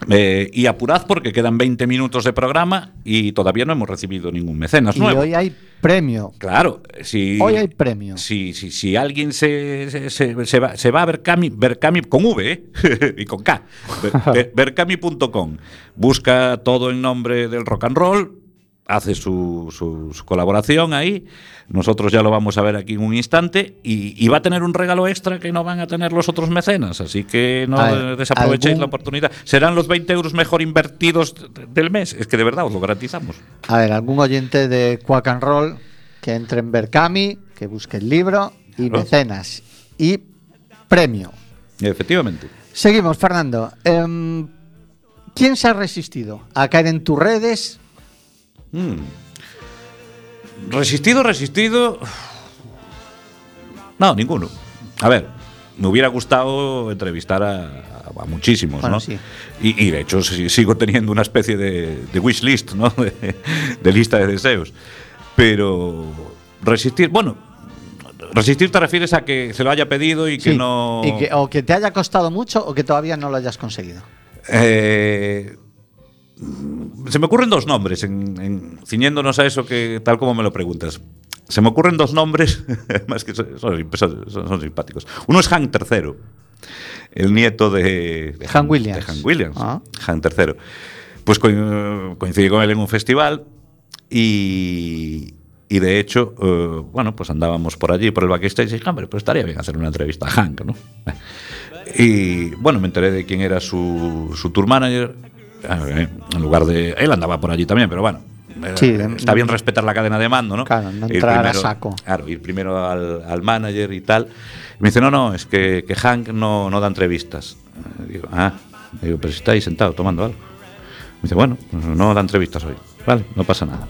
Eh, y apurad porque quedan 20 minutos de programa y todavía no hemos recibido ningún mecenas y hoy hay premio. Claro, si, hoy hay premio. Si, si, si alguien se, se, se, va, se va a Berkami, Berkami con V ¿eh? y con K, berkami.com, busca todo en nombre del rock and roll, hace su, su, su, colaboración ahí. Nosotros ya lo vamos a ver aquí en un instante. Y, y, va a tener un regalo extra que no van a tener los otros mecenas. Así que no ver, desaprovechéis ¿algún... la oportunidad. Serán los 20 euros mejor invertidos del mes. Es que de verdad os lo garantizamos. A ver, algún oyente de Quack and Roll que entre en Berkami, que busque el libro y mecenas. Y premio. Efectivamente. Seguimos, Fernando. Eh, ¿Quién se ha resistido a caer en tus redes Mm. Resistido, resistido. No, ninguno. A ver, me hubiera gustado entrevistar a, a muchísimos, bueno, ¿no? Sí. Y, y, de hecho sigo teniendo una especie de, de wish list, ¿no? De, de, lista de deseos. Pero resistir, bueno, resistir te refieres a que se lo haya pedido y que no. Y que, o que te haya costado mucho o que todavía no lo hayas conseguido. Eh se me ocurren dos nombres, en, en, ciñéndonos a eso que tal como me lo preguntas. Se me ocurren dos nombres, más que son, son, son, simpáticos. Uno es Hank III, el nieto de, de Hank Williams. De Hank Williams, ah. III. Pues co coincidí con él en un festival y, y de hecho, uh, bueno, pues andábamos por allí, por el backstage, y dije, hombre, pues estaría bien hacer una entrevista a Hank, ¿no? Y bueno, me enteré de quién era su, su tour manager en lugar de. Él andaba por allí también, pero bueno. Sí, está bien respetar la cadena de mando, ¿no? Claro, no entrar primero, a saco. Claro, ir primero al, al, manager y tal. Me dice, no, no, es que, que Hank no, no da entrevistas. Digo, ah, digo, pero si está ahí sentado tomando algo. Me dice, bueno, no da entrevistas hoy. Vale, no pasa nada.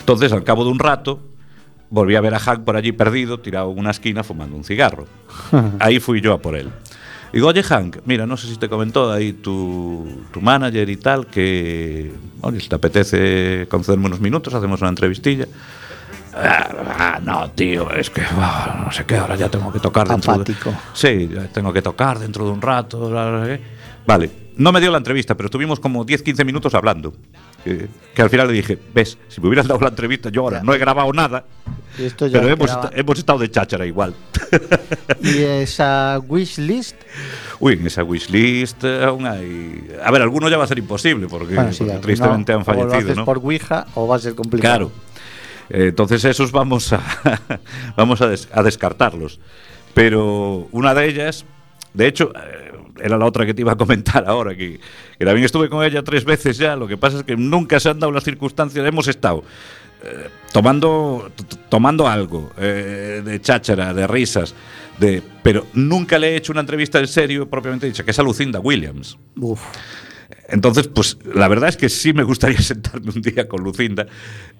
Entonces, al cabo de un rato, volví a ver a Hank por allí perdido, tirado en una esquina fumando un cigarro. ahí fui yo a por él. Digo, oye Hank, mira, no sé si te comentó ahí tu, tu manager y tal, que, oye, si te apetece concederme unos minutos, hacemos una entrevistilla. Ah, no, tío, es que no sé qué, ahora ya tengo que tocar dentro Apático. de, Sí, tengo que tocar dentro de un rato. Vale, no me dio la entrevista, pero estuvimos como 10-15 minutos hablando. Que, que, al final le dije, ves, si me hubieras dado la entrevista, yo ahora ya. no he grabado nada, pero hemos, est hemos, estado de cháchara igual. ¿Y esa wish list? Uy, en esa wish list aún hay... A ver, alguno ya va a ser imposible, porque, bueno, sí, porque tristemente no, han fallecido. O lo haces ¿no? por Ouija o va a ser complicado. Claro. Eh, entonces esos vamos a, vamos a, des a descartarlos. Pero una de ellas, de hecho... Eh, era la otra que te iba a comentar ahora, que, que, también estuve con ella tres veces ya, lo que pasa es que nunca se han dado las circunstancias, hemos estado eh, tomando, tomando algo eh, de cháchara, de risas, de, pero nunca le he hecho una entrevista en serio propiamente dicha, que es a Lucinda Williams. Uf. Entonces, pues la verdad es que sí me gustaría sentarme un día con Lucinda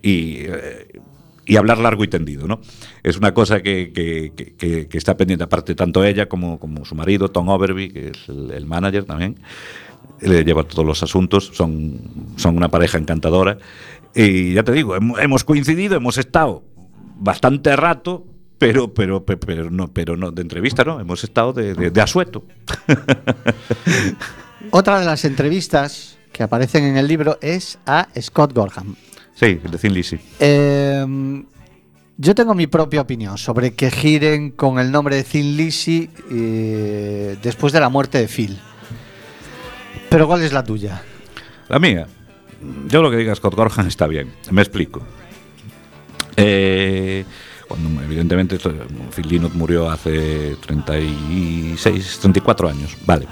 y... Eh, y hablar largo y tendido, ¿no? Es una cosa que, que, que, que está pendiente, aparte tanto ella como, como, su marido, Tom Overby, que es el, el manager también, le lleva todos los asuntos, son, son una pareja encantadora. Y ya te digo, hemos coincidido, hemos estado bastante rato, pero, pero, pero, pero, no, pero no de entrevista, ¿no? Hemos estado de, de, de asueto. Otra de las entrevistas que aparecen en el libro es a Scott Gorham. Sí, el de Thin Lizzy. Eh, yo tengo mi propia opinión sobre que giren con el nombre de Thin Lizzy eh, después de la muerte de Phil. Pero ¿cuál es la tuya? La mía. Yo lo que diga Scott Gorham está bien. Me explico. Eh, cuando evidentemente Phil Lynott murió hace 36, 34 años. Vale,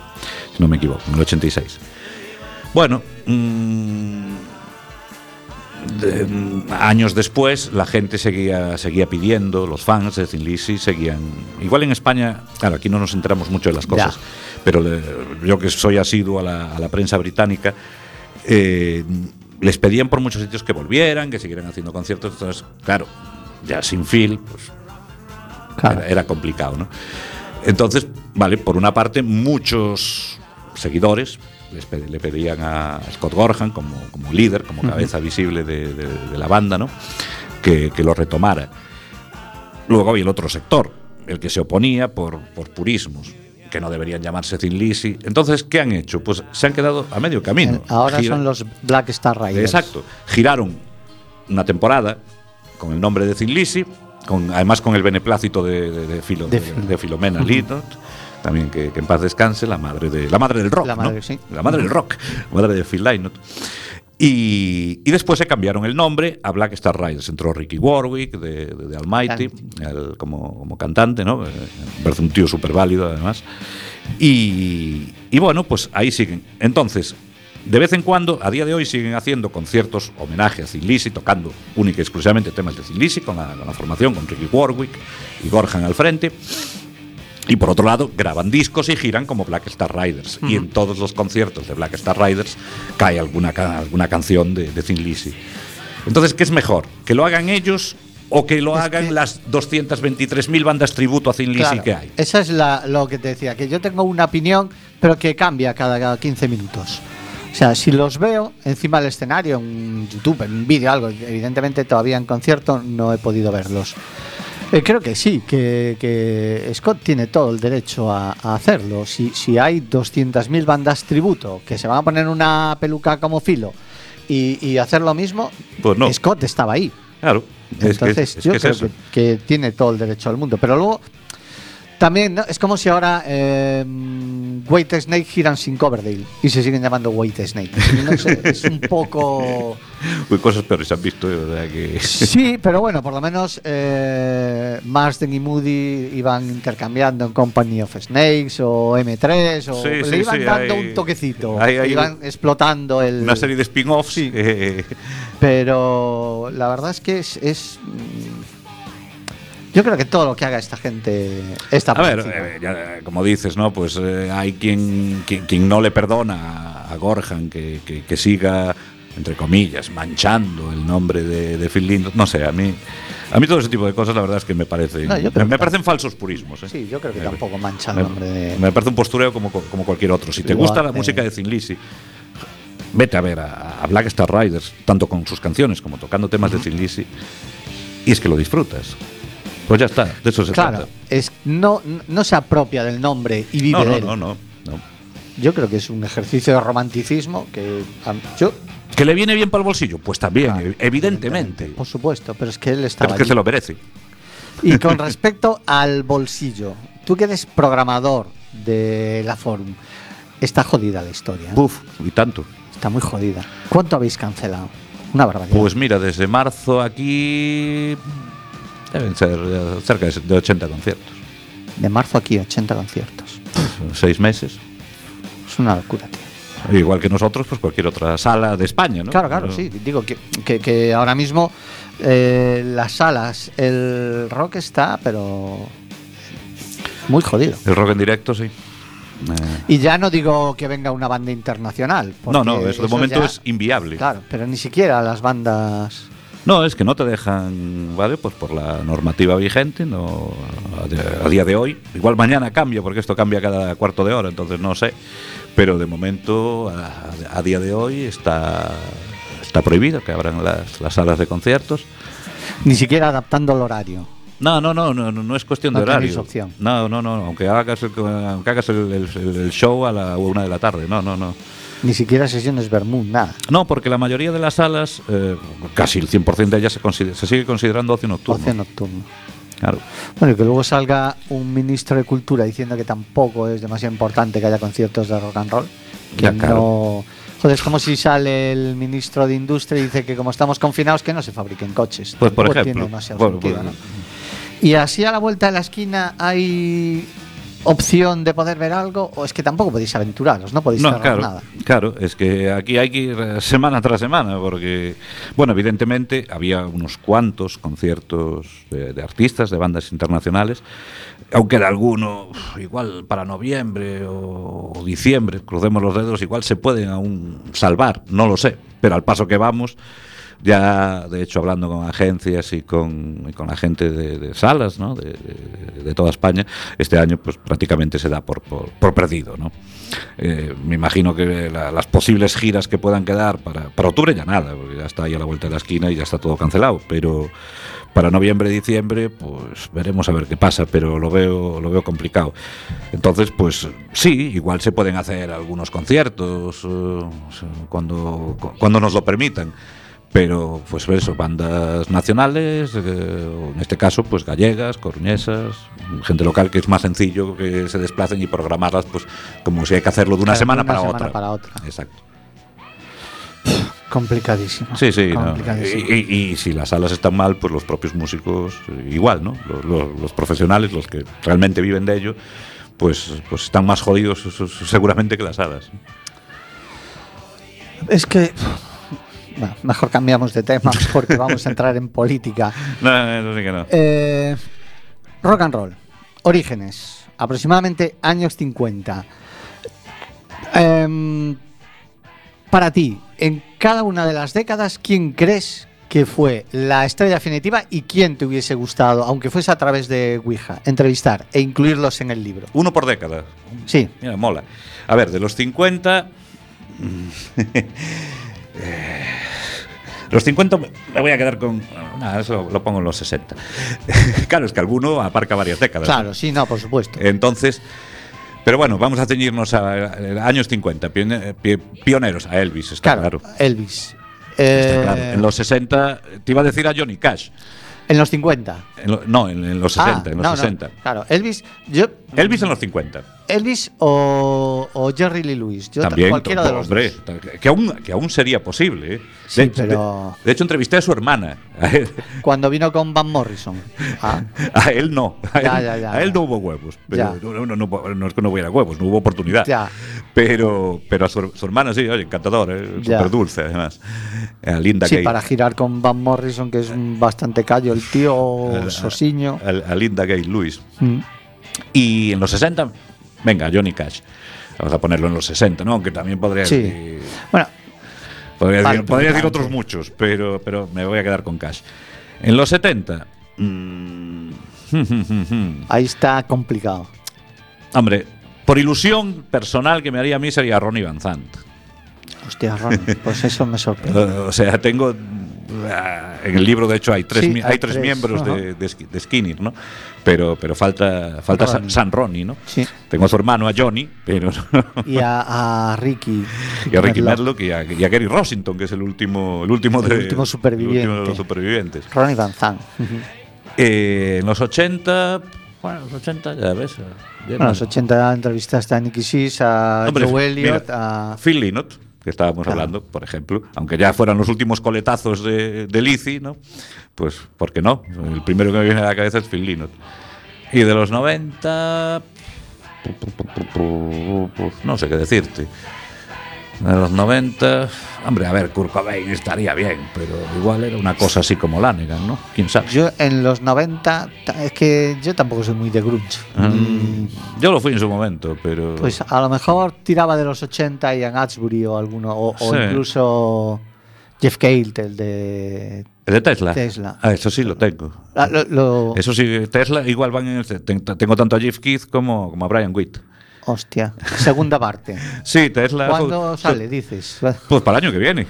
si no me equivoco, en el 86. Bueno, mmm, de- mm, años después la gente seguía, seguía pidiendo, los fans de Thin Lizzy seguían. Igual en España, claro, aquí no nos enteramos mucho de las cosas, Ya. pero le- yo que soy asiduo a la, a la prensa británica, eh, les pedían por muchos sitios que volvieran, que siguieran haciendo conciertos. Entonces, claro, ya sin Phil, pues Claro. era, era complicado, ¿no? Entonces, vale, por una parte, muchos seguidores les le pedían a Scott Gorham como, como líder, como cabeza visible de, de- de la banda, ¿no? Que, que lo retomara. Luego había el otro sector, el que se oponía por, por purismos, que no deberían llamarse Thin Lizzy. Entonces, ¿qué han hecho? Pues se han quedado a medio camino. Ahora Gira- son los Black Star Riders. Exacto. Giraron una temporada con el nombre de Thin Lizzy, con, además con el beneplácito de, de- de Filo- De de- Filo. de Filomena Linot, también que, que en paz descanse, la madre, de, la madre del rock. La ¿no? madre, sí. La madre del rock, la madre de Phil Lynott. Y, y después se cambiaron el nombre a Black Star Riders. Entró Ricky Warwick de, de- de Almighty el- como, como cantante, ¿no? Parece un tío súper válido además. Y, y bueno, pues ahí siguen. Entonces, de vez en cuando, a día de hoy, siguen haciendo conciertos, homenaje a Thin Lizzy, tocando única y exclusivamente temas de Thin Lizzy, con la, con la formación, con Ricky Warwick y Gorham al frente. Y por otro lado, graban discos y giran como Black Star Riders. Y en todos los conciertos de Black Star Riders cae alguna, ca- alguna canción de, de Thin Lizzy. Entonces, ¿qué es mejor? ¿Que lo hagan ellos o que lo Es hagan que- las 223.000 bandas tributo a Thin Lizzy Claro, que hay? Esa es la- lo que te decía, que yo tengo una opinión, pero que cambia cada, cada 15 minutos. O sea, si los veo encima del escenario, en YouTube, en un vídeo, algo, evidentemente todavía en concierto no he podido verlos. Eh, creo que sí, que, que Scott tiene todo el derecho a, a hacerlo. Si, si hay 200.000 bandas tributo que se van a poner una peluca como filo y, y hacer lo mismo, Pues no. Scott estaba ahí. Claro. es que- Entonces, es yo que creo que, que tiene todo el derecho al mundo. Pero luego, también, ¿no? es como si ahora eh, White Snake giran sin Coverdale y se siguen llamando White Snake. No sé, es un poco. Uy, cosas peores han visto, eh, o sea que... Sí, pero bueno, por lo menos eh, Marsden y Moody iban intercambiando en Company of Snakes o M3 o Sí, le sí, iban sí, dando hay- un toquecito, hay- hay iban explotando el. Una serie de spin-offs. Sí. eh, Pero la verdad es que es. es, mm, yo creo que todo lo que haga esta gente está A ver, eh, ya, como dices, ¿no? Pues eh, hay quien, quien, quien no le perdona a Gorham que, que- que siga, entre comillas, manchando el nombre de, de Phil Lynott. No sé, a mí, a mí todo ese tipo de cosas, la verdad es que me parecen, No, me, parecen falsos purismos. ¿eh? Sí, yo creo que Me- tampoco mancha el nombre de. me parece un postureo como, como cualquier otro. Si te gusta la eh. música de Thin Lizzy, vete a ver a, a Black Star Riders, tanto con sus canciones como tocando temas de Thin Lizzy, y es que lo disfrutas. Pues ya está, de eso se Claro, trata. es, no, no se apropia del nombre y vive No, de no, él. no, no, no. Yo creo que es un ejercicio de romanticismo que yo ¿Que le viene bien para el bolsillo? Pues también, Claro, ev- evidentemente. por supuesto, pero es que él Pero estaba es que allí. se lo merece. Y con respecto al bolsillo, tú que eres programador de la Forum, está jodida la historia. ¿eh? Buf, y tanto. Está muy jodida. ¿Cuánto habéis cancelado? Una barbaridad. Pues mira, desde marzo aquí deben ser eh, cerca de 80 conciertos. de marzo aquí, 80 conciertos. Seis meses. Es una locura, tío. Igual que nosotros, pues cualquier otra sala de España, ¿no? Claro, claro, Pero- sí. Digo que, que- que ahora mismo eh, las salas, el rock está, pero muy jodido. El rock en directo, sí. Eh, Y ya no digo que venga una banda internacional. no, no, eso de momento ya- es inviable. Claro, pero ni siquiera las bandas. No, es que no te dejan, ¿vale? Pues por la normativa vigente, no a, a día de hoy. Igual mañana cambia, porque esto cambia cada cuarto de hora, entonces no sé. Pero de momento, a, a día de hoy, está, está prohibido que abran las, las salas de conciertos. Ni siquiera adaptando el horario. No, no, no, no, no es cuestión No de horario. opción. No, no, no, aunque hagas el, aunque hagas el, el- el show a la una de la tarde, no, no, no. Ni siquiera sesiones Bermud, nada. No, porque la mayoría de las salas, eh, casi el 100% de ellas se, se sigue considerando ocio nocturno. Ocio nocturno. Claro. Bueno, y que luego salga un ministro de Cultura diciendo que tampoco es demasiado importante que haya conciertos de rock and roll. Ya, claro. no. Joder, es como si sale el ministro de Industria y dice que como estamos confinados que no se fabriquen coches. Pues por Tampoco ejemplo. Tiene demasiado sentido, pues- ¿no? Y así a la vuelta de la esquina hay opción de poder ver algo o es que tampoco podéis aventuraros, no podéis No, cerrar claro, nada. claro, es que aquí hay que ir eh, semana tras semana, porque, bueno, evidentemente había unos cuantos conciertos de, de artistas, de bandas internacionales, aunque de alguno, igual para noviembre o, o diciembre, crucemos los dedos, igual se pueden aún salvar, no lo sé, pero al paso que vamos, ya de hecho hablando con agencias y con, con la gente de, salas ¿no? de, de- de toda España, este año pues prácticamente se da por, por, por perdido. ¿no? Eh, me imagino que la- las posibles giras que puedan quedar para, para octubre ya nada, porque ya está ahí a la vuelta de la esquina y ya está todo cancelado, pero para noviembre, diciembre, pues veremos a ver qué pasa, pero lo veo, lo veo complicado. Entonces, pues sí, igual se pueden hacer algunos conciertos eh, cuando, cuando nos lo permitan. Pero, pues eso, bandas nacionales, eh, o en este caso, pues gallegas, coruñesas, gente local que es más sencillo que se desplacen y programarlas, pues como si hay que hacerlo de una Claro, semana, de una para, semana otra. para otra. Exacto. Complicadísimo. Sí, sí. no. Complicadísimo. Y, y- y si las salas están mal, pues los propios músicos, eh, igual, ¿no? Los, los- los profesionales, los que realmente viven de ello, pues, pues están más jodidos seguramente que las salas. Es que bueno, mejor cambiamos de tema porque vamos a entrar en política. No, no, sí que no. Eh, rock and roll. Orígenes. Aproximadamente años 50. Em, para ti, en cada una de las décadas, ¿quién crees que fue la estrella definitiva y quién te hubiese gustado, aunque fuese a través de Ouija, entrevistar e incluirlos en el libro? Uno por década. Sí. Mira, mola. A ver, de los 50. eh, los 50 me voy a quedar con. Nada, eso lo pongo en los 60. claro, es que alguno aparca varias décadas. ¿no? Claro, sí, no, por supuesto. Entonces. Pero bueno, vamos a ceñirnos a, a años 50, pione- pi- pioneros, a Elvis, está claro, claro. Elvis. Está Eh, claro. En los 60, te iba a decir a Johnny Cash. en los 50. En lo- no, en, en los 60, Ah, en los no, no, 60. claro, Elvis, yo, Elvis en los 50. Elvis o, o Jerry Lee Lewis. Yo También, cualquiera de los hombre, dos. que aún, que aún sería posible. ¿eh? Sí, de, pero- de- de hecho, entrevisté a su hermana. Cuando vino con Van Morrison. Ah, a él no. A él, Ya, ya, ya, a él ya. no hubo huevos. Pero no, no, no, no es que no hubiera huevos, no hubo oportunidad. Ya. Pero, pero a su, su hermana sí, oye, encantador, ¿eh? Súper dulce además. A Linda sí, para girar con Van Morrison, que es un bastante callo, el tío A- a- Sosiño. A, a Linda Gay Lewis. Mm. Y en los 60, venga, Johnny Cash. Vamos a ponerlo en los 60, ¿no? Aunque también podría Sí. decir, Bueno, podría decir, podría decir perfectamente. otros muchos, pero, pero me voy a quedar con Cash. En los 70, mm, ahí está complicado. hombre, por ilusión personal que me haría a mí sería Ronnie Van Zant. Hostia, Ron, pues eso me sorprende. O sea, tengo. Ah, En el libro, de hecho, hay tres, Sí, hay hay tres, tres, miembros de, de de Skinner, ¿no? Pero, pero falta, falta San, Ronnie. San Ronnie, ¿no? Sí. Tengo a su hermano, a Johnny, pero. Y a, a Ricky. y a Ricky Medlock. Y a, y a Gary Rossington, que es el último, el último, El de, último superviviente. el último de los supervivientes. Ronnie Van Zandt. Eh, en los 80. Bueno, los 80, ya ves. ya Bueno, no- los 80 entrevistaste a Nicky Six, a Hombre, Joe Elliott, a... Phil Lynott, que estábamos Claro. hablando, por ejemplo, aunque ya fueran los últimos coletazos de, de Lizzy, ¿no? Pues, ¿por qué no? El primero que me viene a la cabeza es Phil Lynott. Y de los 90... pues, no sé qué decirte. De los 90... Hombre, a ver, Kurt Cobain estaría bien, pero igual era una cosa así como Lanegan, ¿no? ¿Quién sabe? Yo en los 90, ta- es que yo tampoco soy muy de grunge. Mm, Y, yo lo fui en su momento, pero... Pues a lo mejor tiraba de los 80 y en Atsbury o alguno, o, incluso Jeff Cale, el de ¿El de Tesla? Tesla. Ah, eso sí lo tengo. Ah, lo- lo- Eso sí, Tesla igual van en el, ten- tengo tanto a Jeff Keith como, como a Brian Witt. Hostia, segunda parte. Sí, Tesla. ¿Cuándo sale, dices? Pues para el año que viene.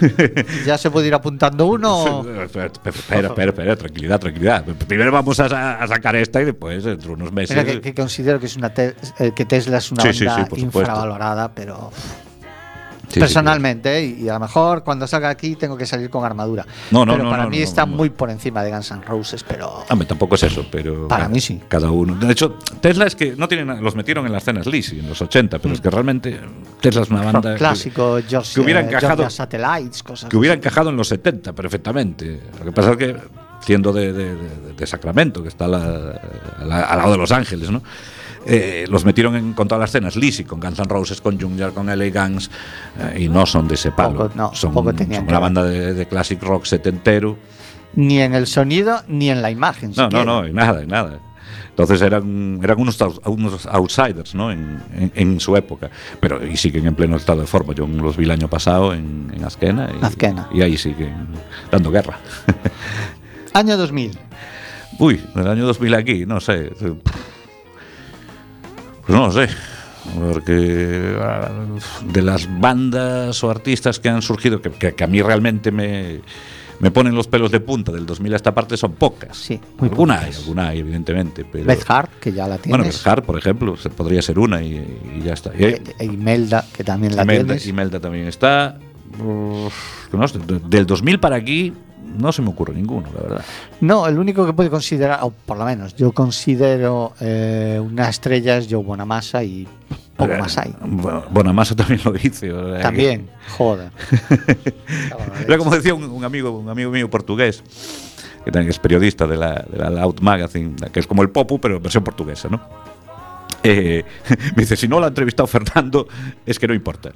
¿Ya se puede ir apuntando uno? Espera, espera, espera, espera, tranquilidad, tranquilidad. Primero vamos a, sa- a sacar esta y después, dentro de unos meses. Mira que, que considero que es una te- eh, que Tesla es una Sí, banda infravalorada, pero Sí, sí, personalmente, ¿eh? y a lo mejor cuando salga aquí tengo que salir con armadura. No, no, pero no, para no, mí no, está muy por encima de Guns N' Roses, pero Hombre, tampoco es eso, pero. Para cada- mí sí. Cada uno. De hecho, Tesla es que no tienen, los metieron en las cenas Lizzy en los 80, pero es que realmente Tesla es una rock banda. que- clásico, George, que hubiera eh, encajado- Satellites, cosas que hubiera encajado en los 70 perfectamente. Lo que pasa es que, siendo de, de- de- de Sacramento, que está a la- a la- al lado de Los Ángeles, ¿no? Eh, los metieron en, con todas las escenas, Lizzy con Guns N' Roses, con Junior, con LA Guns, eh, y no son de ese palo. Poco, no, son poco tenían son una banda de, de classic rock setentero. Ni en el sonido ni en la imagen. No, no, siquiera. no, y nada, y nada. Entonces eran, eran unos, unos outsiders ¿no? en, en- en su época, pero y siguen en pleno estado de forma. Yo los vi el año pasado en, en Azquena, y, Azquena. y ahí siguen dando guerra. Año 2000. Uy, del año 2000 aquí, no sé. Pues no lo sé. Porque ah, de las bandas o artistas que han surgido, que, que- que a mí realmente me, me ponen los pelos de punta del 2000 a esta parte, son pocas. Sí, muy alguna pocas. hay, alguna hay, evidentemente. Pero, Beth Hart, que ya la Bueno, tienes. Beth Hart, por ejemplo, se- podría ser una y, y ya está. Y, Eh, eh, Imelda, que también la Imelda, tienes. Imelda también está. Uf, no del 2000 para aquí no se me ocurre ninguno, la verdad. No, el único que puede considerar, o por lo menos yo considero eh, una estrella es Joe Bonamassa y poco más hay. Bonamassa también lo dice. o sea que- También, joder. Era como decía un, un amigo, un amigo mío portugués, que también es periodista de la, de la Loud Magazine, que es como el Popu, pero en versión portuguesa, ¿no? Eh, me dice, si no lo ha entrevistado Fernando, es que no importa.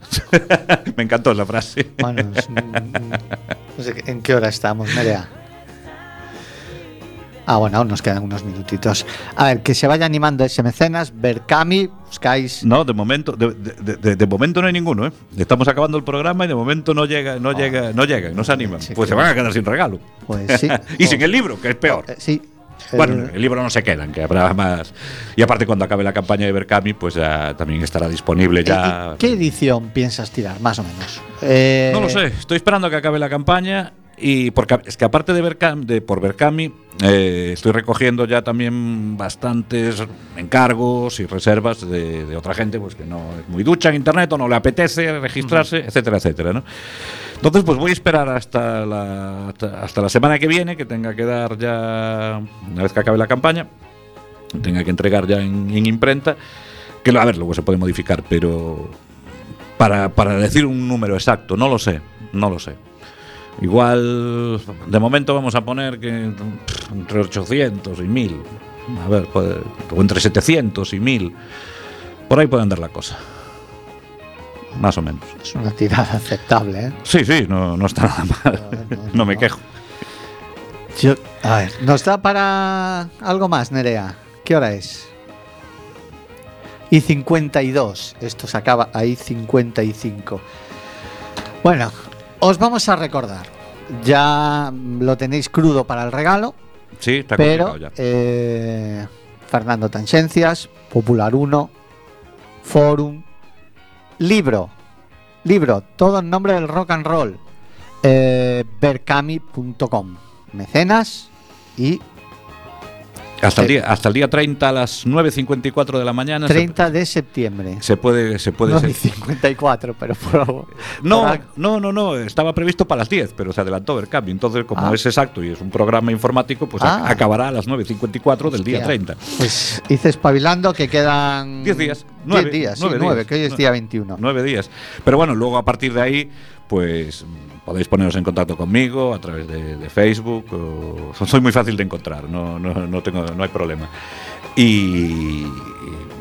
me encantó esa frase. Bueno, es- no sé en qué hora estamos, Nerea. Ah, bueno, aún nos quedan unos minutitos. A ver, que se vaya animando ese mecenas, Berkami, buscáis. No, de momento, de, de- de- de momento no hay ninguno, ¿eh? Estamos acabando el programa y de momento no llega, no llega, no llegan, no se animan. sí, pues se van a quedar sin regalo. Pues sí. y sin el libro, que es peor. Eh, sí. Bueno, El- libro no se quedan, que habrá más. Y aparte, cuando acabe la campaña de Berkami, pues ya también estará disponible ya. ¿Y ¿Qué edición piensas tirar, más o menos? Eh, No lo sé, estoy esperando a que acabe la campaña y porque es que aparte de, Berkam, de por Berkami eh, estoy recogiendo ya también bastantes encargos y reservas de, de otra gente pues que no es muy ducha en internet o no le apetece registrarse, etcétera, etcétera, ¿no? Entonces pues voy a esperar hasta la, hasta, hasta la semana que viene que tenga que dar ya una vez que acabe la campaña tenga que entregar ya en, en imprenta que a ver luego se puede modificar pero para, para decir un número exacto, no lo sé, no lo sé. Igual, de momento vamos a poner que entre 800 y 1000, a ver, puede- o entre 700 y 1000, por ahí puede andar la cosa. Más o menos. Es una tirada aceptable, ¿eh? Sí, sí, no, no está nada mal. No, no, No me quejo. Yo- a ver, ¿nos da para algo más, Nerea? ¿Qué hora es? Y 52. Esto se acaba ahí 55. Bueno, os vamos a recordar. Ya lo tenéis crudo para el regalo, Sí, está pero ya. eh, Fernando Tanchencias, Popular 1, Forum, libro, libro, todo en nombre del rock and roll, eh, berkami.com, mecenas y Hasta el, eh, día, hasta el día 30 a las 9.54 de la mañana se- 30 de septiembre. se, puede, se puede No, ser- ni 54, pero por, No, por- no, no, no, estaba previsto para las 10, pero se adelantó Berkami. Entonces, como Ah. es exacto y es un programa informático, pues Ah. acabará a las 9.54 del día Hostia. 30. Pues hice espabilando que quedan 10 días, 10 nueve, días, sí, nueve 9, días. que hoy es día 21. Nueve días. Pero bueno, luego a partir de ahí, pues podéis poneros en contacto conmigo a través de, Facebook. soy muy fácil de encontrar, no, no, no, tengo, no hay problema. Y,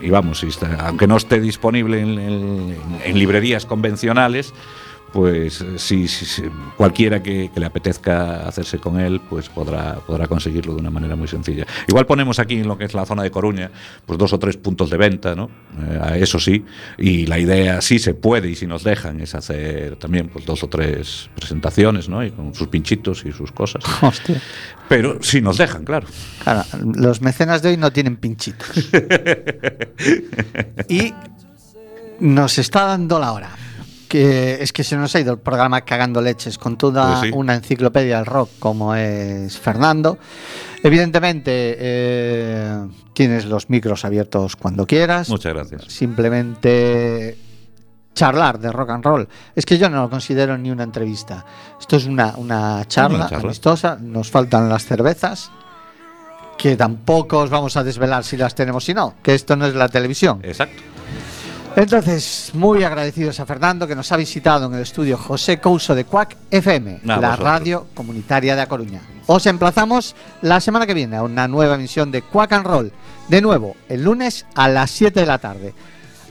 vamos, aunque no esté disponible en librerías convencionales, pues eh, si, si- si cualquiera que, que le apetezca hacerse con él, pues podrá, podrá conseguirlo de una manera muy sencilla. Igual ponemos aquí en lo que es la zona de Coruña, pues dos o tres puntos de venta, ¿no? Eh, eso sí, y la idea sí se puede y si nos dejan es hacer también pues dos o tres presentaciones, ¿no? Y con sus pinchitos y sus cosas. Hostia. Pero si nos dejan, claro. Claro, los mecenas de hoy no tienen pinchitos. y nos está dando la hora. Que es que se nos ha ido el programa cagando leches con toda Pues sí. una enciclopedia del rock como es Fernando. Evidentemente, eh, tienes los micros abiertos cuando quieras. Muchas gracias. Simplemente charlar de rock and roll. Es que yo no lo considero ni una entrevista. Esto es una, una charla, Una charla. amistosa. Nos faltan las cervezas. Que tampoco os vamos a desvelar si las tenemos o no. Que esto no es la televisión. Exacto. Entonces, muy agradecidos a Fernando que nos ha visitado en el estudio José Couso de Cuac FM, Nada, la vosotros. radio comunitaria de A Coruña. Os emplazamos la semana que viene a una nueva emisión de Quack and Roll. De nuevo, el lunes a las 7 de la tarde.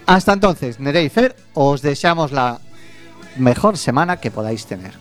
Hasta entonces, Nerey Fer, os deseamos la mejor semana que podáis tener.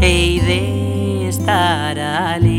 Hei de estar ali